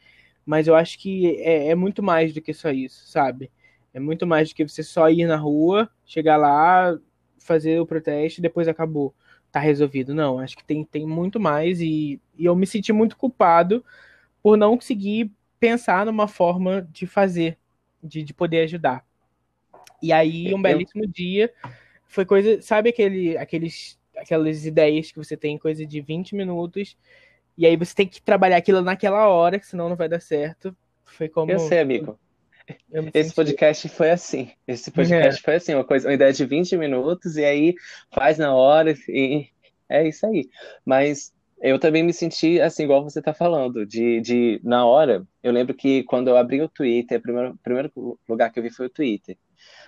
mas eu acho que é, é muito mais do que só isso, sabe? É muito mais do que você só ir na rua, chegar lá, fazer o protesto e depois acabou tá resolvido. Não, acho que tem, tem muito mais e, e eu me senti muito culpado por não conseguir pensar numa forma de fazer, de, de poder ajudar. E aí, um belíssimo dia, foi coisa, sabe aquele, aqueles, aquelas ideias que você tem, coisa de 20 minutos, e aí você tem que trabalhar aquilo naquela hora, que senão não vai dar certo. Foi como. Eu sei, amigo. Esse podcast foi assim. Esse podcast é. foi assim, uma coisa, uma ideia de 20 minutos, e aí faz na hora, e é isso aí. Mas eu também me senti assim, igual você está falando, de, de na hora. Eu lembro que quando eu abri o Twitter, o primeiro, primeiro lugar que eu vi foi o Twitter.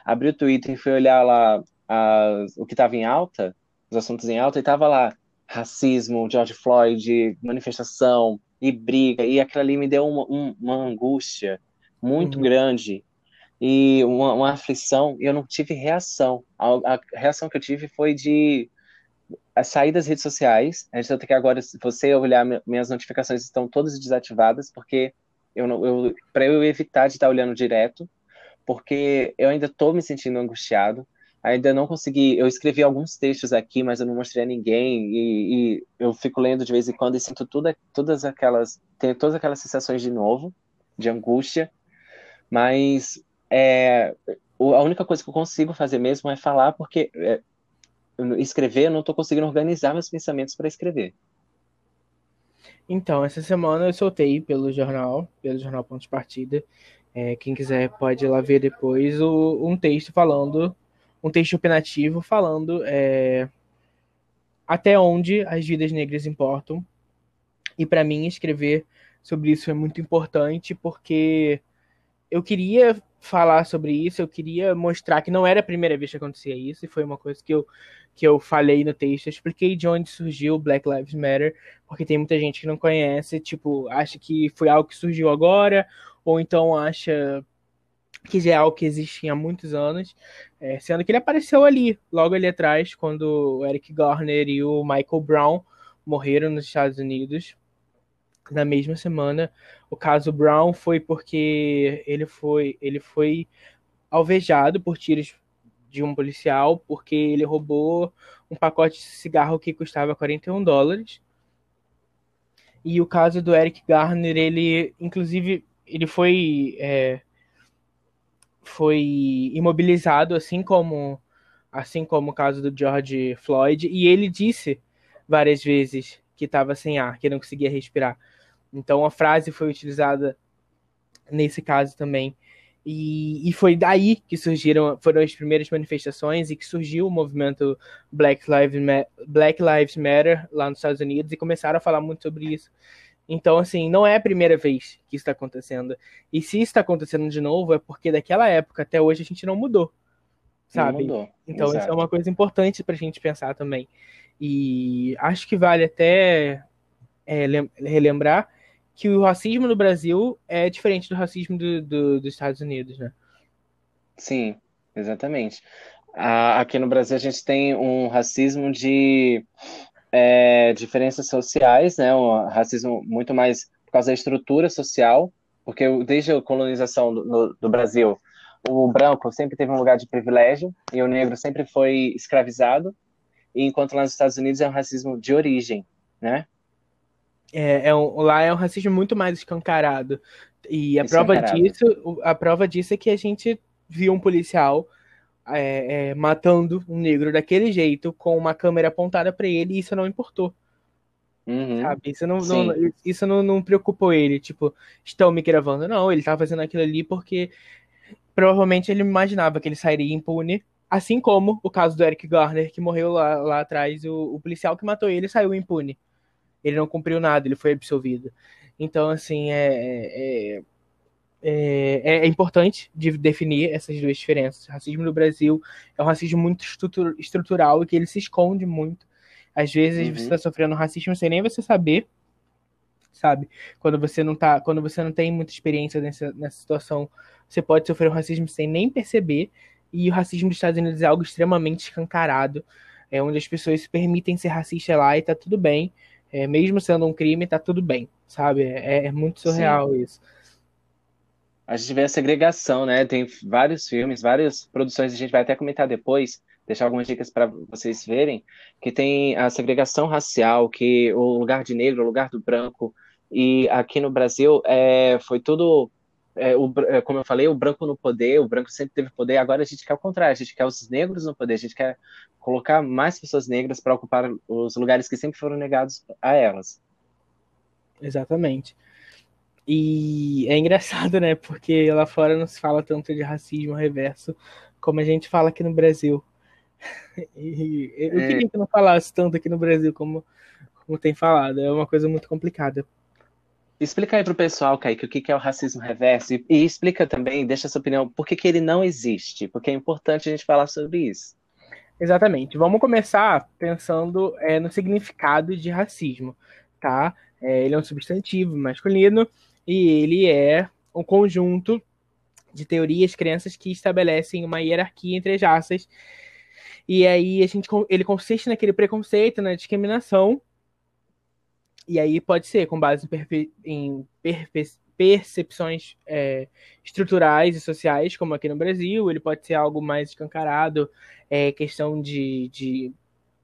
Abri o Twitter e fui olhar lá as, o que estava em alta, os assuntos em alta, e estava lá racismo, George Floyd, manifestação e briga, e aquilo ali me deu uma, uma angústia muito uhum. grande e uma, uma, aflição, e eu não tive reação. A, a, reação que eu tive foi de sair das redes sociais. A gente tem que agora, se você olhar, minhas notificações estão todas desativadas, porque eu, eu para eu evitar de estar olhando direto, porque eu ainda estou me sentindo angustiado. Ainda não consegui. Eu escrevi alguns textos aqui, mas eu não mostrei a ninguém. E, e eu fico lendo de vez em quando e sinto tudo, todas aquelas. Tenho todas aquelas sensações de novo, de angústia. Mas é, a única coisa que eu consigo fazer mesmo é falar, porque é, escrever eu não estou conseguindo organizar meus pensamentos para escrever. Então, essa semana eu soltei pelo jornal, pelo jornal Ponto de Partida. É, quem quiser pode ir lá ver depois o, um texto falando, um texto opinativo falando é, até onde as vidas negras importam. E para mim escrever sobre isso é muito importante porque eu queria falar sobre isso, eu queria mostrar que não era a primeira vez que acontecia isso, e foi uma coisa que eu, que eu falei no texto. Eu expliquei de onde surgiu o Black Lives Matter, porque tem muita gente que não conhece, tipo, acha que foi algo que surgiu agora, ou então acha que já é algo que existe há muitos anos, é, sendo que ele apareceu ali, logo ali atrás, quando o Eric Garner e o Michael Brown morreram nos Estados Unidos na mesma semana. O caso Brown foi porque ele foi, ele foi alvejado por tiros de um policial porque ele roubou um pacote de cigarro que custava 41 dólares. E o caso do Eric Garner, ele, inclusive, ele foi é, foi imobilizado, assim como assim como o caso do George Floyd, e ele disse várias vezes que estava sem ar, que não conseguia respirar. Então a frase foi utilizada nesse caso também. E, e, foi daí que surgiram, foram as primeiras manifestações e que surgiu o movimento Black Lives, Black Lives Matter lá nos Estados Unidos e começaram a falar muito sobre isso. Então, assim, não é a primeira vez que isso está acontecendo. E se está acontecendo de novo, é porque daquela época até hoje a gente não mudou. Sabe? Não mudou. Então, Exato. isso é uma coisa importante para a gente pensar também. E acho que vale até é, relembrar que o racismo no Brasil é diferente do racismo do, do, dos Estados Unidos, né? Sim, exatamente. aqui no Brasil a gente tem um racismo de é, diferenças sociais, né? Um racismo muito mais por causa da estrutura social, porque desde a colonização do, no, do Brasil, o branco sempre teve um lugar de privilégio e o negro sempre foi escravizado, enquanto lá nos Estados Unidos é um racismo de origem, né? É, é um, lá é um racismo muito mais escancarado. E a prova disso, a prova disso é que a gente viu um policial é, é, matando um negro daquele jeito, com uma câmera apontada para ele, e isso não importou. Uhum. Sabe? Isso, não, não isso não, não, preocupou ele. Tipo, estão me gravando. Não, ele tava fazendo aquilo ali porque provavelmente ele imaginava que ele sairia impune. Assim como o caso do Eric Garner, que morreu lá, lá atrás, o, o policial que matou ele saiu impune ele não cumpriu nada, ele foi absolvido. Então, assim, é, é, é, é importante de definir essas duas diferenças. O racismo no Brasil é um racismo muito estrutural e que ele se esconde muito. Às vezes uhum. você está sofrendo racismo sem nem você saber. sabe? Quando você não tá, quando você não tem muita experiência nessa, nessa situação, você pode sofrer o racismo sem nem perceber. E o racismo dos Estados Unidos é algo extremamente escancarado, é onde as pessoas se permitem ser racistas lá e tá tudo bem. É, mesmo sendo um crime, tá tudo bem, sabe? É, é muito surreal Sim. isso. A gente vê a segregação, né? Tem vários filmes, várias produções, a gente vai até comentar depois, deixar algumas dicas para vocês verem, que tem a segregação racial, que o lugar de negro, o lugar do branco, e aqui no Brasil é, foi tudo, é, o, é, como eu falei, o branco no poder, o branco sempre teve poder, agora a gente quer o contrário, a gente quer os negros no poder, a gente quer colocar mais pessoas negras para ocupar os lugares que sempre foram negados a elas. Exatamente. E é engraçado, né? Porque lá fora não se fala tanto de racismo reverso como a gente fala aqui no Brasil. E eu é... queria que não falasse tanto aqui no Brasil como, como tem falado. É uma coisa muito complicada. Explica aí pro pessoal, Kaique, o que é o racismo reverso e, explica também, deixa sua opinião, por que, que ele não existe, porque é importante a gente falar sobre isso. Exatamente. Vamos começar pensando é, no significado de racismo, tá? É, ele é um substantivo masculino e ele é um conjunto de teorias, crenças que estabelecem uma hierarquia entre as raças e aí a gente, ele consiste naquele preconceito, na discriminação. E aí pode ser com base em, perfe, em perfe, percepções é, estruturais e sociais, como aqui no Brasil. Ele pode ser algo mais escancarado, é, questão de, de,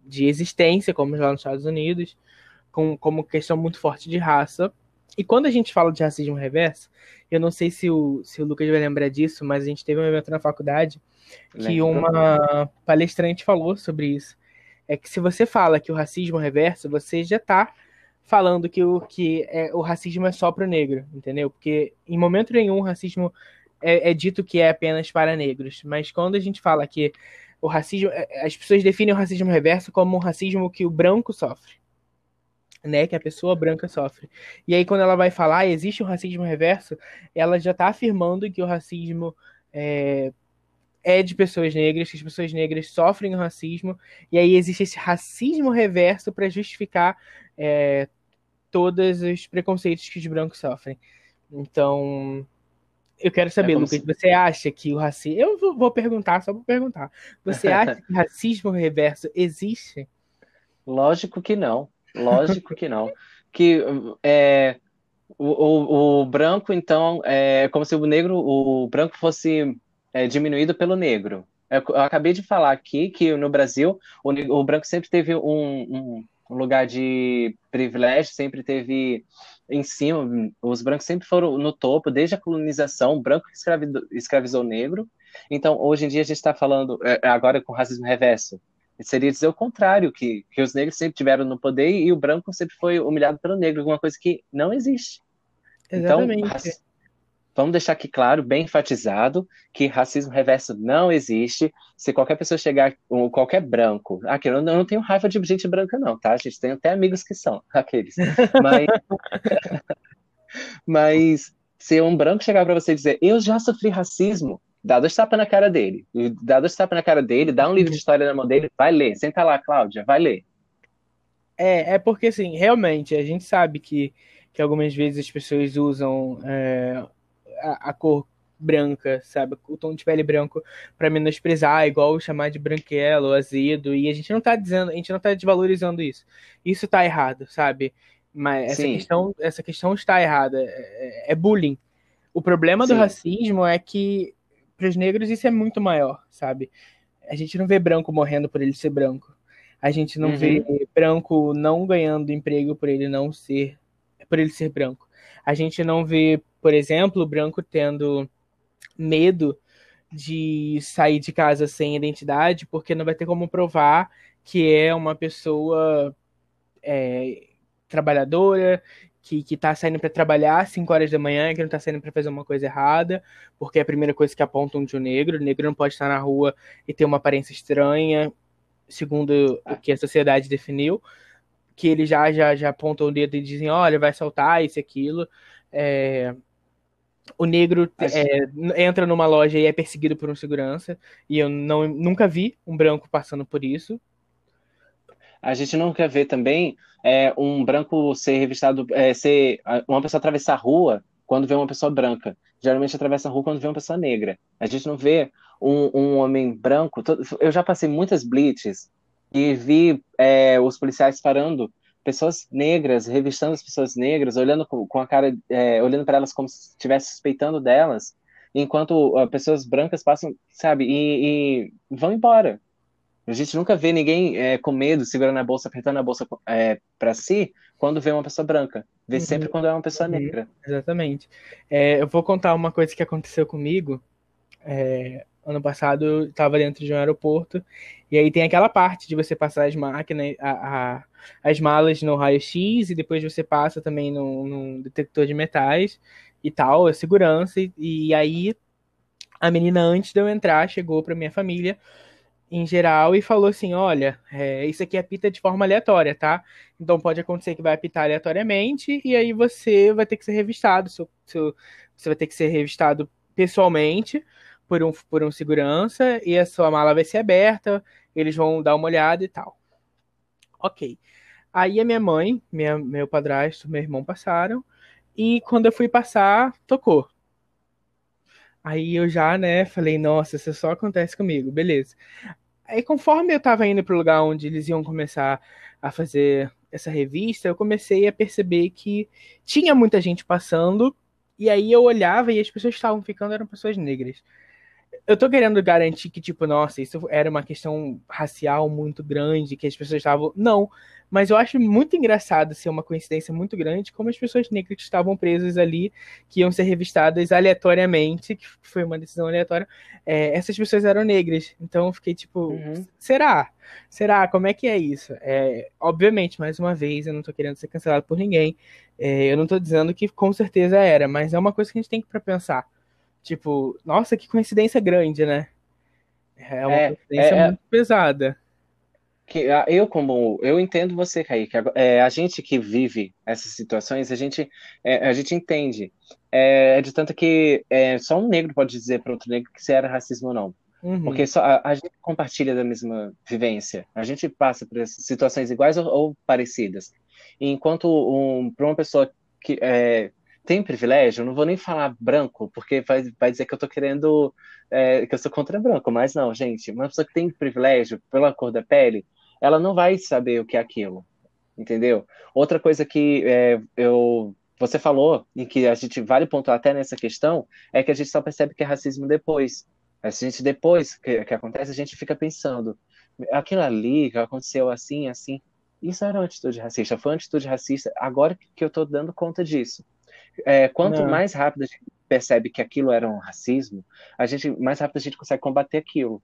de existência, como lá nos Estados Unidos, com, como questão muito forte de raça. E quando a gente fala de racismo reverso, eu não sei se o, se o Lucas vai lembrar disso, mas a gente teve um evento na faculdade que uma palestrante falou sobre isso. É que se você fala que o racismo reverso, você já está falando que o, que é, o racismo é só para o negro, entendeu? Porque em momento nenhum o racismo é, é, dito que é apenas para negros. Mas quando a gente fala que o racismo. É, as pessoas definem o racismo reverso como um racismo que o branco sofre. Né, que a pessoa branca sofre. E aí, quando ela vai falar, existe um racismo reverso, ela já está afirmando que o racismo é, é de pessoas negras, que as pessoas negras sofrem o racismo, e aí existe esse racismo reverso para justificar é, todos os preconceitos que os brancos sofrem. Então, eu quero saber, é Lucas, se... você acha que o racismo. Eu vou perguntar, só vou perguntar. Você acha que o racismo reverso existe? Lógico que não. Lógico que não. Que é, o, o, o branco, então, é como se o negro, o branco fosse é, diminuído pelo negro. Eu, eu, acabei de falar aqui que no Brasil o, o branco sempre teve um, um, lugar de privilégio, sempre teve em cima, os brancos sempre foram no topo, desde a colonização, o branco escravizou, escravizou o negro. Então, hoje em dia, a gente está falando, é, agora com racismo reverso, seria dizer o contrário, que, que os negros sempre tiveram no poder e o branco sempre foi humilhado pelo negro, alguma coisa que não existe. Então, Exatamente. Então, Vamos deixar aqui claro, bem enfatizado, que racismo reverso não existe. Se qualquer pessoa chegar, ou qualquer branco, aqui eu não, tenho raiva de gente branca, não, tá? A gente tem até amigos que são aqueles. Mas, mas se um branco chegar para você e dizer, eu já sofri racismo, dá dois tapas na cara dele. Dá dois tapas na cara dele, dá um livro de história na mão dele, vai ler. Senta lá, Cláudia, vai ler. É, é porque, assim, realmente, a gente sabe que, que algumas vezes as pessoas usam. É a, a cor branca, sabe? O tom de pele branco para menosprezar, igual chamar de branquelo, azedo, e a gente não tá dizendo, a gente não tá desvalorizando isso. Isso tá errado, sabe? Mas essa questão, essa questão está errada, é, é, é bullying. O problema Sim. do racismo é que para os negros isso é muito maior, sabe? A gente não vê branco morrendo por ele ser branco. A gente não uhum. vê branco não ganhando emprego por ele não ser por ele ser branco. A gente não vê por exemplo, o branco tendo medo de sair de casa sem identidade, porque não vai ter como provar que é uma pessoa é, trabalhadora, que, que tá saindo para trabalhar às 5 horas da manhã, que não tá saindo para fazer uma coisa errada, porque é a primeira coisa que apontam de um negro. O negro não pode estar na rua e ter uma aparência estranha, segundo o que a sociedade definiu, que eles já, já, já apontam o dedo e dizem, olha, vai soltar isso e aquilo. É, o negro é, entra numa loja e é perseguido por um segurança. E eu não, nunca vi um branco passando por isso. A gente nunca vê também é, um branco ser revistado, é, ser uma pessoa atravessar a rua quando vê uma pessoa branca. Geralmente atravessa a rua quando vê uma pessoa negra. A gente não vê um, um homem branco. Todo... Eu já passei muitas blitz e vi é, os policiais parando pessoas negras, revistando as pessoas negras, olhando com, a cara, é, olhando para elas como se estivesse suspeitando delas, enquanto uh, pessoas brancas passam, sabe, e, e, vão embora. A gente nunca vê ninguém é, com medo, segurando a bolsa, apertando a bolsa é, para si, quando vê uma pessoa branca. Vê uhum. sempre quando é uma pessoa uhum. negra. Exatamente. É, eu vou contar uma coisa que aconteceu comigo. É, ano passado eu estava dentro de um aeroporto e aí tem aquela parte de você passar as máquinas, a, a, as malas no raio-x e depois você passa também no, no, detector de metais e tal, a segurança. E, e aí a menina, antes de eu entrar, chegou para minha família em geral e falou assim: olha, é, isso aqui apita de forma aleatória, tá? Então pode acontecer que vai apitar aleatoriamente e aí você vai ter que ser revistado. Seu, seu, você vai ter que ser revistado pessoalmente por um, por um segurança e a sua mala vai ser aberta, eles vão dar uma olhada e tal. Ok. Aí a minha mãe, minha, meu padrasto, meu irmão passaram, e quando eu fui passar, tocou. Aí eu já, né, falei, nossa, isso só acontece comigo, beleza. Aí conforme eu tava indo pro lugar onde eles iam começar a fazer essa revista, eu comecei a perceber que tinha muita gente passando, e aí eu olhava e as pessoas que estavam ficando eram pessoas negras eu tô querendo garantir que, tipo, nossa, isso era uma questão racial muito grande, que as pessoas estavam. Não. Mas eu acho muito engraçado ser uma coincidência muito grande como as pessoas negras que estavam presas ali, que iam ser revistadas aleatoriamente, que foi uma decisão aleatória, é, essas pessoas eram negras. Então eu fiquei tipo, uhum. será? Será? Como é que é isso? É, obviamente, mais uma vez, eu não tô querendo ser cancelado por ninguém. É, eu não tô dizendo que com certeza era, mas é uma coisa que a gente tem que pra pensar Tipo, nossa, que coincidência grande, né? É uma é, coincidência é, é, muito pesada. Que, eu, como. Eu entendo você, Kaique. É, a gente que vive essas situações, a gente, é, a gente entende. É, é de tanto que é, só um negro pode dizer para outro negro que se era racismo ou não. Uhum. Porque só, a, a, gente compartilha da mesma vivência. A gente passa por situações iguais ou, ou parecidas. E enquanto um, para uma pessoa que é, tem privilégio, não vou nem falar branco, porque vai, vai dizer que eu tô querendo, é, que eu sou contra branco, mas não, gente, uma pessoa que tem privilégio pela cor da pele, ela não vai saber o que é aquilo, entendeu? Outra coisa que é, eu, você falou, e que a gente vale pontuar até nessa questão, é que a gente só percebe que é racismo depois. A gente, depois que, que acontece, a gente fica pensando, aquilo ali que aconteceu assim, assim, isso era uma atitude racista, foi uma atitude racista, agora que eu tô dando conta disso. É, quanto Não. mais rápido a gente percebe que aquilo era um racismo, a gente mais rápido a gente consegue combater aquilo,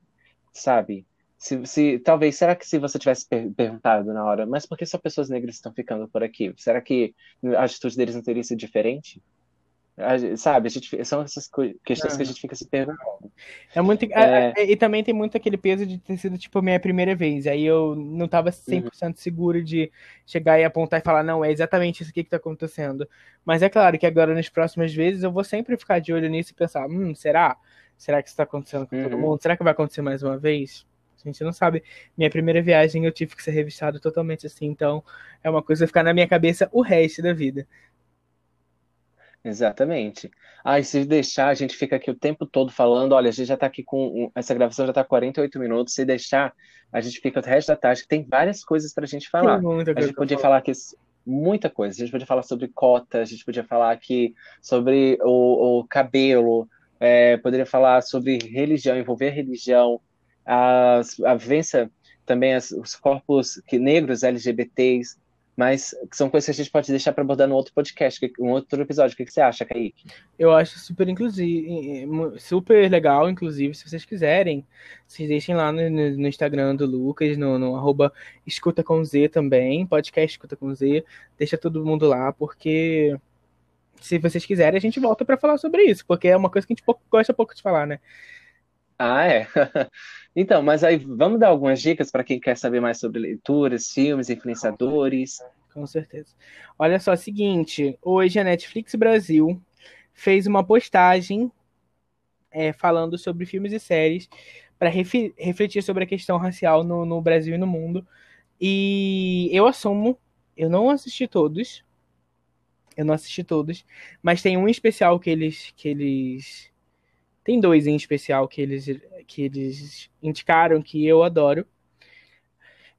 sabe? Se, se, talvez, será que se você tivesse per perguntado na hora, mas por que só pessoas negras estão ficando por aqui? Será que a atitude deles não teria sido diferente? Sabe, a gente, são essas questões que a gente fica se perguntando. É muito. É... E também tem muito aquele peso de ter sido, tipo, a minha primeira vez. Aí eu não tava 100% uhum. seguro de chegar e apontar e falar, não, é exatamente isso aqui que tá acontecendo. Mas é claro que agora, nas próximas vezes, eu vou sempre ficar de olho nisso e pensar, hum, será? Será que isso tá acontecendo com uhum. todo mundo? Será que vai acontecer mais uma vez? A gente não sabe. Minha primeira viagem eu tive que ser revistado totalmente assim, então é uma coisa que ficar na minha cabeça o resto da vida. Exatamente. Ah, e se deixar, a gente fica aqui o tempo todo falando, olha, a gente já está aqui com. Essa gravação já está 48 minutos. Se deixar, a gente fica o resto da tarde, que tem várias coisas para a gente falar. a gente podia falar aqui muita coisa. A gente podia falar sobre cota, a gente podia falar aqui sobre o, o cabelo, é, poderia falar sobre religião, envolver religião, as, a vivência também, as, os corpos que, negros LGBTs, mas são coisas que a gente pode deixar para abordar no outro podcast, um outro episódio. O que, você acha, Kaique? Eu acho super inclusive, super legal, inclusive, se vocês quiserem, vocês deixem lá no, no Instagram do Lucas, no, no arroba escuta com Z também, podcast escuta com Z, deixa todo mundo lá, porque se vocês quiserem, a gente volta para falar sobre isso, porque é uma coisa que a gente pouco, gosta pouco de falar, né? Ah, é. Então, mas aí vamos dar algumas dicas para quem quer saber mais sobre leituras, filmes, influenciadores. Com certeza. Olha só, seguinte, hoje a Netflix Brasil fez uma postagem é, falando sobre filmes e séries para refletir sobre a questão racial no, no, Brasil e no mundo. E eu assumo, eu não assisti todos. Eu não assisti todos, mas tem um especial que eles que eles tem dois em especial que eles que eles indicaram que eu adoro.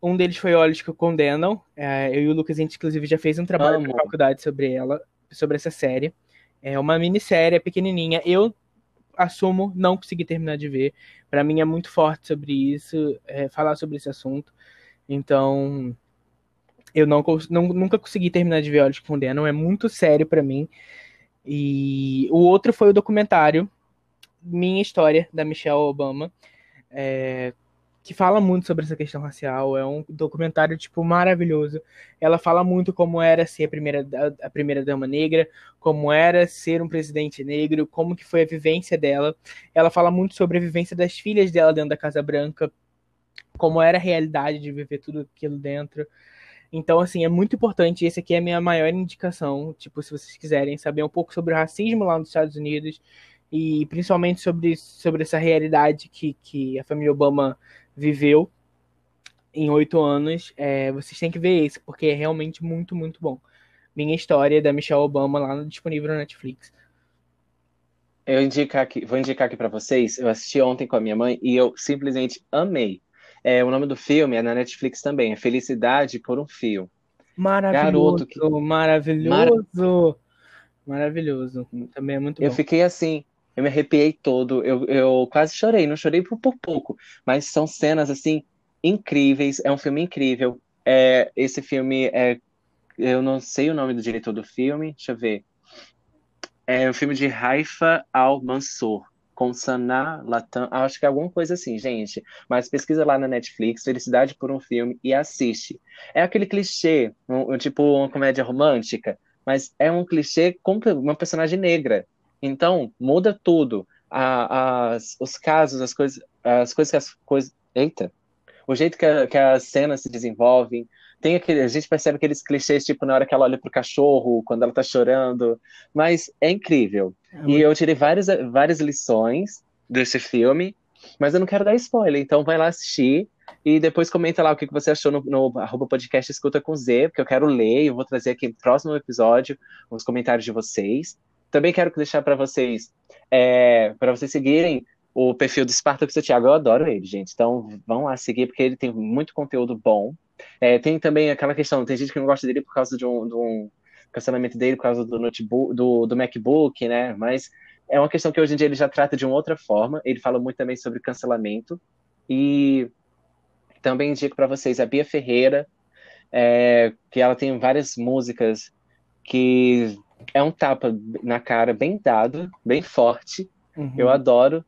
Um deles foi Olhos que o Condenam. É, eu e o Lucas, a gente, inclusive, já fez um trabalho na faculdade sobre ela, sobre essa série. É uma minissérie, é pequenininha. Eu assumo não consegui terminar de ver. Para mim é muito forte sobre isso, é, falar sobre esse assunto. Então, eu não, não, nunca consegui terminar de ver Olhos que Condenam. É muito sério para mim. E o outro foi o documentário Minha História, da Michelle Obama. É, que fala muito sobre essa questão racial. É um documentário, tipo, maravilhoso. Ela fala muito como era ser a primeira, a primeira dama negra, como era ser um presidente negro, como que foi a vivência dela. Ela fala muito sobre a vivência das filhas dela dentro da Casa Branca, como era a realidade de viver tudo aquilo dentro. Então, assim, é muito importante. Esse aqui é a minha maior indicação. Tipo, se vocês quiserem saber um pouco sobre o racismo lá nos Estados Unidos e principalmente sobre, sobre essa realidade que, que a família Obama viveu em oito anos, é, vocês têm que ver esse, porque é realmente muito, muito bom. Minha história da Michelle Obama lá no, disponível na Netflix. Eu indicar aqui, vou indicar aqui para vocês. Eu assisti ontem com a minha mãe e eu simplesmente amei. É, o nome do filme é na Netflix também, é Felicidade por um Fio. Maravilhoso, que... maravilhoso, maravilhoso. Também é muito eu bom. Eu fiquei assim, eu me arrepiei todo, eu, eu quase chorei, não chorei por, por pouco, mas são cenas assim incríveis, é um filme incrível. É, esse filme é, eu não sei o nome do diretor do filme, deixa eu ver. É um filme de Haifa Al-Mansur, com Sanaa Latam, acho que é alguma coisa assim, gente. Mas pesquisa lá na Netflix, Felicidade por um Filme, e assiste. É aquele clichê, um, tipo uma comédia romântica, mas é um clichê com uma personagem negra. Então, muda tudo. A, as, os casos, as coisas, as coisas que as coisas. Eita! O jeito que, a, que as cenas se desenvolvem. Tem aquele, a gente percebe aqueles clichês, tipo, na hora que ela olha pro cachorro, quando ela tá chorando. Mas é incrível. É muito... E eu tirei várias, várias lições desse filme, mas eu não quero dar spoiler, então vai lá assistir e depois comenta lá o que você achou no, no arroba podcast Escuta com Z, porque eu quero ler e eu vou trazer aqui no próximo episódio os comentários de vocês. Também quero deixar para vocês, é, para vocês seguirem o perfil do Spartacus Thiago. Eu adoro ele, gente. Então vão lá seguir, porque ele tem muito conteúdo bom. É, tem também aquela questão, tem gente que não gosta dele por causa de um, de um cancelamento dele, por causa do notebook, do, do MacBook, né? Mas é uma questão que hoje em dia ele já trata de uma outra forma. Ele fala muito também sobre cancelamento. E também indico para vocês a Bia Ferreira, é, que ela tem várias músicas que é um tapa na cara bem dado, bem forte. Uhum. Eu adoro.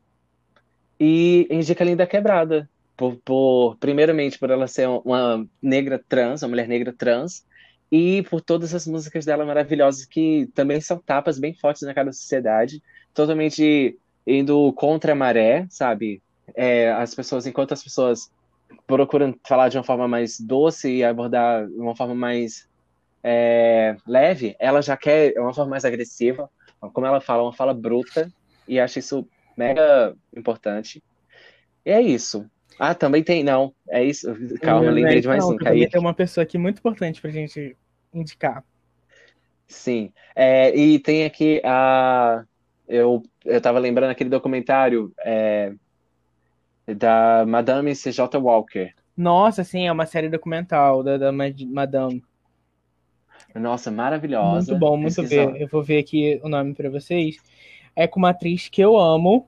E indica Linda Quebrada. Por, por, primeiramente, por ela ser uma negra trans, uma mulher negra trans, e por todas as músicas dela maravilhosas, que também são tapas bem fortes na cara da sociedade, totalmente indo contra a maré, sabe? É, as pessoas, enquanto as pessoas procuram falar de uma forma mais doce e abordar de uma forma mais é, leve, ela já quer uma forma mais agressiva, como ela fala, uma fala bruta, e acho isso mega importante. E é isso. Ah, também tem, não, é isso. Calma, eu lembrei de mais não, um. Também tem uma pessoa aqui muito importante pra gente indicar. Sim, é, e tem aqui a. Eu, eu tava lembrando aquele documentário é, da Madame C.J. Walker. Nossa, sim, é uma série documental da, da Madame. Nossa, maravilhosa. Muito bom, muito bem. Eu vou ver aqui o nome para vocês. É com uma atriz que eu amo,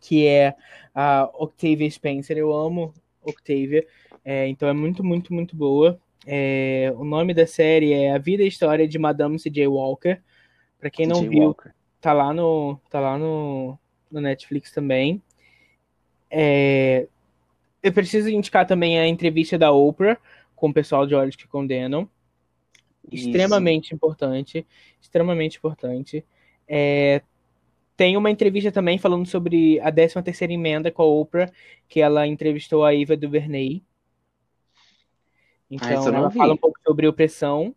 que é a Octavia Spencer. Eu amo Octavia. É, então é muito, muito, muito boa. É, o nome da série é A Vida e História de Madame C.J. Walker. Para quem não viu, Walker. tá lá no, tá lá no, no Netflix também. É, eu preciso indicar também a entrevista da Oprah com o pessoal de Olhos que Condenam. Extremamente Isso. importante. Extremamente importante. É, tem uma entrevista também falando sobre a 13 terceira emenda com a Oprah, que ela entrevistou a Iva DuVernay. Então, ah, ela vi. fala um pouco sobre opressão.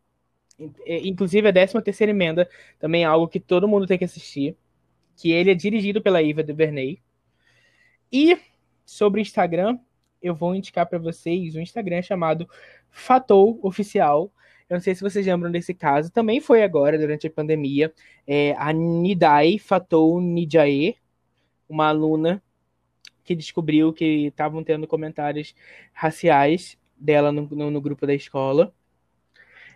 Inclusive, a 13 terceira emenda também é algo que todo mundo tem que assistir. Que ele é dirigido pela Iva DuVernay. E sobre Instagram, eu vou indicar para vocês um Instagram chamado Fatou Oficial. Eu não sei se vocês lembram desse caso. Também foi agora, durante a pandemia. É, a Nidai Fatou Nijae, uma aluna que descobriu que estavam tendo comentários raciais dela no, no, no, grupo da escola.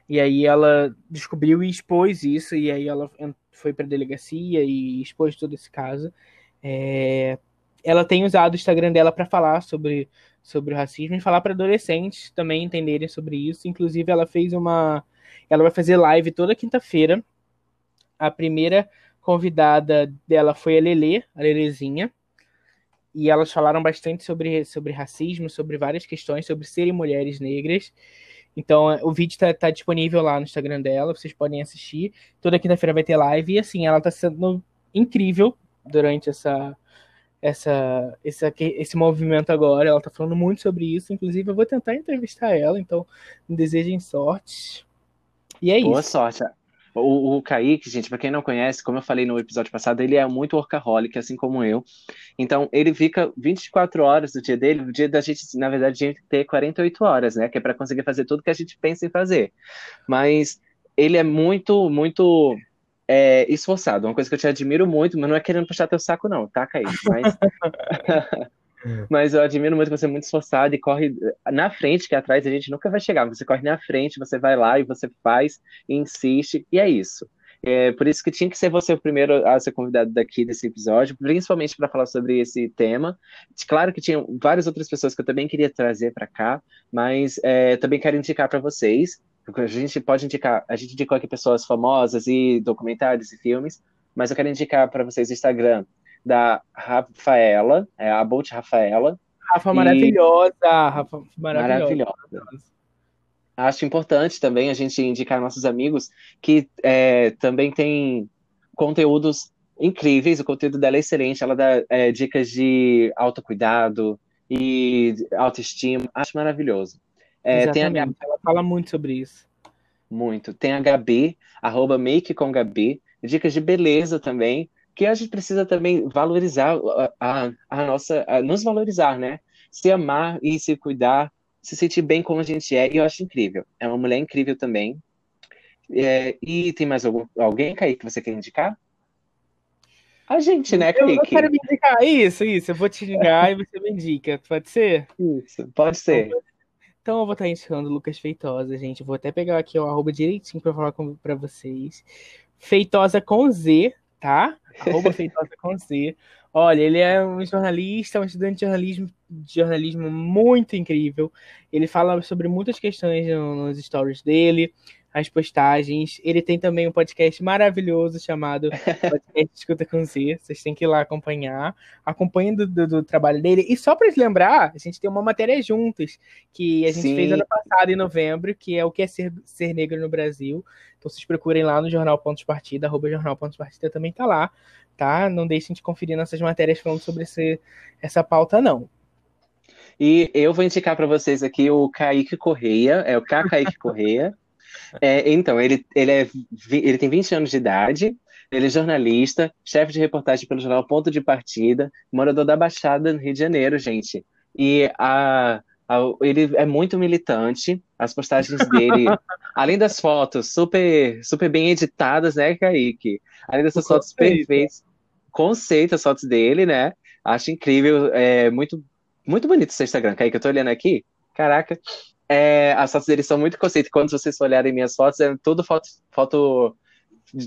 E aí ela descobriu e expôs isso, e aí ela foi para a delegacia e expôs todo esse caso. É, ela tem usado o Instagram dela para falar sobre, sobre o racismo e falar para adolescentes também entenderem sobre isso. Inclusive, ela fez uma. Ela vai fazer live toda quinta-feira. A primeira convidada dela foi a Lele, a Lelezinha. E elas falaram bastante sobre, sobre racismo, sobre várias questões, sobre serem mulheres negras. Então, o vídeo está tá disponível lá no Instagram dela, vocês podem assistir. Toda quinta-feira vai ter live. E assim, ela está sendo incrível durante essa, essa, esse, esse movimento agora. Ela tá falando muito sobre isso. Inclusive, eu vou tentar entrevistar ela, então me desejem sorte. E é Boa isso. Boa sorte. O, o Kaique, gente, para quem não conhece, como eu falei no episódio passado, ele é muito workaholic, assim como eu. Então, ele fica 24 horas do dia dele, o dia da gente, na verdade, a gente ter 48 horas, né? Que é para conseguir fazer tudo que a gente pensa em fazer. Mas ele é muito, muito é, esforçado. Uma coisa que eu te admiro muito, mas não é querendo puxar teu saco, não, tá, Kaique? Mas, mas eu admiro muito você é muito esforçado e corre na frente, que atrás a gente nunca vai chegar. Você corre na frente, você vai lá e você faz, e insiste, e é isso. É por isso que tinha que ser você o primeiro a ser convidado daqui desse episódio, principalmente para falar sobre esse tema. Claro que tinha várias outras pessoas que eu também queria trazer para cá, mas é, também quero indicar para vocês a gente pode indicar, a gente indicou aqui pessoas famosas e documentários e filmes, mas eu quero indicar para vocês o Instagram da Rafaela, é a Bolt Rafaela. Rafa maravilhosa, Rafa maravilhosa. maravilhosa. Acho importante também a gente indicar nossos amigos que é, também tem conteúdos incríveis, o conteúdo dela é excelente, ela dá é, dicas de autocuidado e autoestima, acho maravilhoso. É, tem a Gabi, ela fala muito sobre isso. Muito. Tem a Gabi, arroba Make com Gabi, dicas de beleza também, que a gente precisa também valorizar a, a, nossa, a nos valorizar, né? Se amar e se cuidar, se sentir bem como a gente é, e eu acho incrível. É uma mulher incrível também. É, e tem mais algum, alguém, Kaique, que você quer indicar? A gente, né, Kaique? Eu, eu quero me indicar. Isso, isso. Eu vou te ligar e você me indica. Pode ser? Isso, pode ser. Então, então eu vou estar ensinando Lucas Feitosa, gente. Vou até pegar aqui o arroba direitinho para falar com, vocês. Feitosa com Z, tá? Arroba Feitosa com Z. Olha, ele é um jornalista, um estudante de jornalismo, de jornalismo muito incrível. Ele fala sobre muitas questões nos stories dele as postagens. Ele tem também um podcast maravilhoso chamado Podcast Escuta com Z. Vocês têm que ir lá acompanhar. Acompanhem do, do, do, trabalho dele. E só para lembrar, a gente tem uma matéria juntos que a gente Sim. fez ano passado, em novembro, que é o que é ser, ser negro no Brasil. Então vocês procurem lá no Jornal Pontos Partida, arroba Jornal Pontos Partida também tá lá, tá? Não deixem de conferir nossas matérias falando sobre esse, essa pauta, não. E eu vou indicar para vocês aqui o Kaique Correia, é o K. Kaique Correia. É, então, ele, ele, é, ele tem 20 anos de idade, ele é jornalista, chefe de reportagem pelo jornal Ponto de Partida, morador da Baixada, no Rio de Janeiro, gente. E a, a, ele é muito militante, as postagens dele, além das fotos super, super bem editadas, né, Kaique? Além dessas o fotos conceito. perfeitas, conceito as fotos dele, né? Acho incrível, é muito, muito bonito o seu Instagram, Kaique, eu tô olhando aqui, caraca, é, as fotos dele são muito conceito. Quando vocês olharem minhas fotos, é tudo foto, foto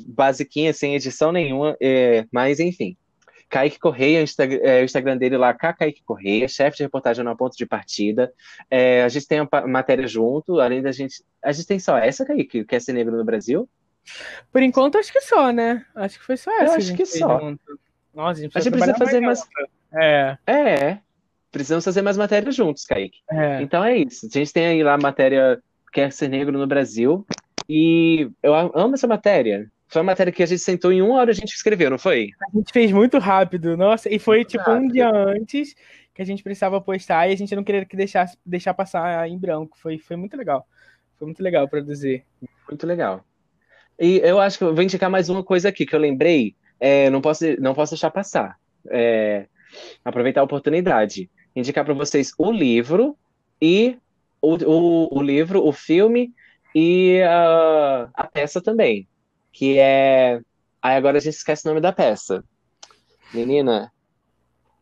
basiquinha, sem edição nenhuma. É, mas, enfim. Kaique Correia, o Instagram, é, o Instagram dele lá, Kaique Correia, chefe de reportagem no ponto de partida. É, a gente tem a matéria junto, além da gente. A gente tem só essa, Kaique, que é ser negro no Brasil? Por enquanto, acho que só, né? Acho que foi só essa. Eu acho que, só. Nossa, a gente, a gente precisa fazer mais. mais... É. É. Precisamos fazer mais matérias juntos, Kaique. É. Então é isso. A gente tem aí lá a matéria Quer Ser Negro no Brasil. E eu amo essa matéria. Foi uma matéria que a gente sentou em uma hora a gente escreveu, não foi? A gente fez muito rápido, nossa. E foi muito tipo rápido. um dia antes que a gente precisava postar e a gente não queria que deixasse, deixar passar em branco. Foi, foi muito legal. Foi muito legal produzir. Muito legal. E eu acho que eu vou indicar mais uma coisa aqui que eu lembrei. É, não, posso, não posso deixar passar. É, aproveitar a oportunidade indicar para vocês o livro e o, o, o, livro, o filme e a, a peça também, que é. Aí agora a gente esquece o nome da peça. Menina,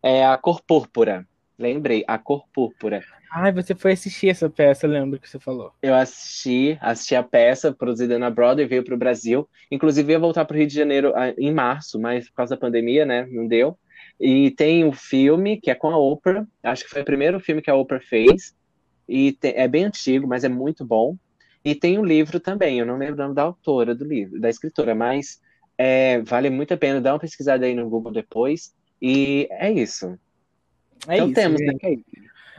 é a Cor Púrpura. Lembrei, a Cor Púrpura. Ai, você foi assistir essa peça, lembro que você falou. Eu assisti, assisti a peça produzida na Broadway, veio para o Brasil. Inclusive ia voltar para o Rio de Janeiro ah, em março, mas por causa da pandemia, né, não deu. E tem o filme, que é com a Oprah. Acho que foi o primeiro filme que a Oprah fez. E é bem antigo, mas é muito bom. E tem o um livro também, eu não lembro o nome da autora do livro, da escritora, mas é, vale muito a pena dar uma pesquisada aí no Google depois. E é isso. É então isso, temos, né?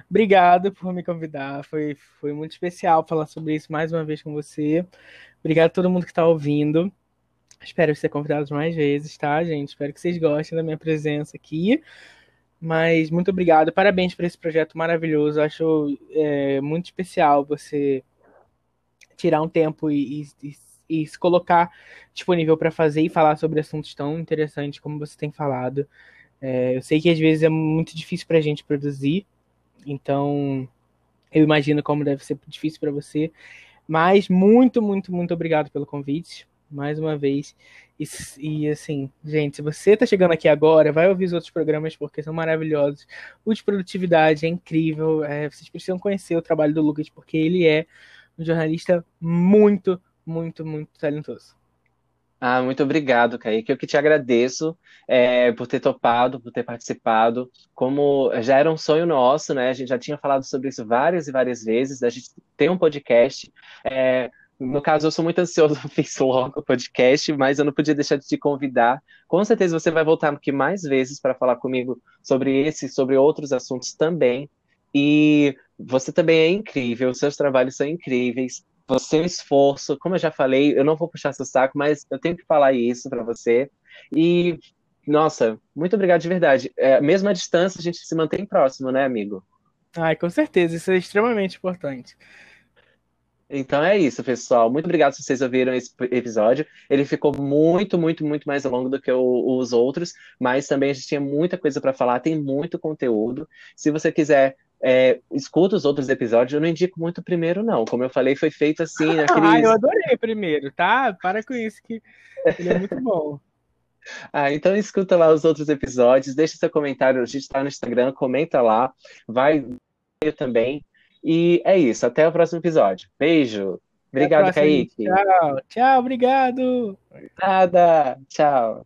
Obrigado por me convidar. Foi, foi muito especial falar sobre isso mais uma vez com você. Obrigado a todo mundo que está ouvindo. Espero ser convidado mais vezes, tá, gente? Espero que vocês gostem da minha presença aqui. Mas muito obrigado. Parabéns por esse projeto maravilhoso. Acho é, muito especial você tirar um tempo e, e, e se colocar disponível para fazer e falar sobre assuntos tão interessantes como você tem falado. É, eu sei que às vezes é muito difícil para a gente produzir, então, eu imagino como deve ser difícil para você. Mas muito, muito, muito obrigado pelo convite, mais uma vez. E, e, assim, gente, se você está chegando aqui agora, vai ouvir os outros programas porque são maravilhosos. O de produtividade é incrível. É, vocês precisam conhecer o trabalho do Lucas porque ele é um jornalista muito, muito, muito talentoso. Ah, muito obrigado, Kaique. Eu que te agradeço é, por ter topado, por ter participado. Como já era um sonho nosso, né? A gente já tinha falado sobre isso várias e várias vezes, a gente tem um podcast. É, no caso, eu sou muito ansioso, fiz logo o podcast, mas eu não podia deixar de te convidar. Com certeza você vai voltar aqui mais vezes para falar comigo sobre esse, sobre outros assuntos também. E você também é incrível, seus trabalhos são incríveis você é esforço, como eu já falei, eu não vou puxar seu saco, mas eu tenho que falar isso para você. E, nossa, muito obrigado de verdade. É, mesmo à distância, a gente se mantém próximo, né, amigo? Ai, com certeza, isso é extremamente importante. Então é isso, pessoal. Muito obrigado se vocês ouviram esse episódio. Ele ficou muito, muito, muito mais longo do que o, os outros, mas também a gente tinha muita coisa para falar, tem muito conteúdo. Se você quiser é, escuta os outros episódios, eu não indico muito o primeiro, não. Como eu falei, foi feito assim. Naqueles... ah, eu adorei o primeiro, tá? Para com isso, que ele é muito bom. ah, então escuta lá os outros episódios, deixa seu comentário, a gente está no Instagram, comenta lá, vai também. E é isso, até o próximo episódio. Beijo. Obrigado, Kaique. Tchau, tchau, obrigado. Nada, tchau.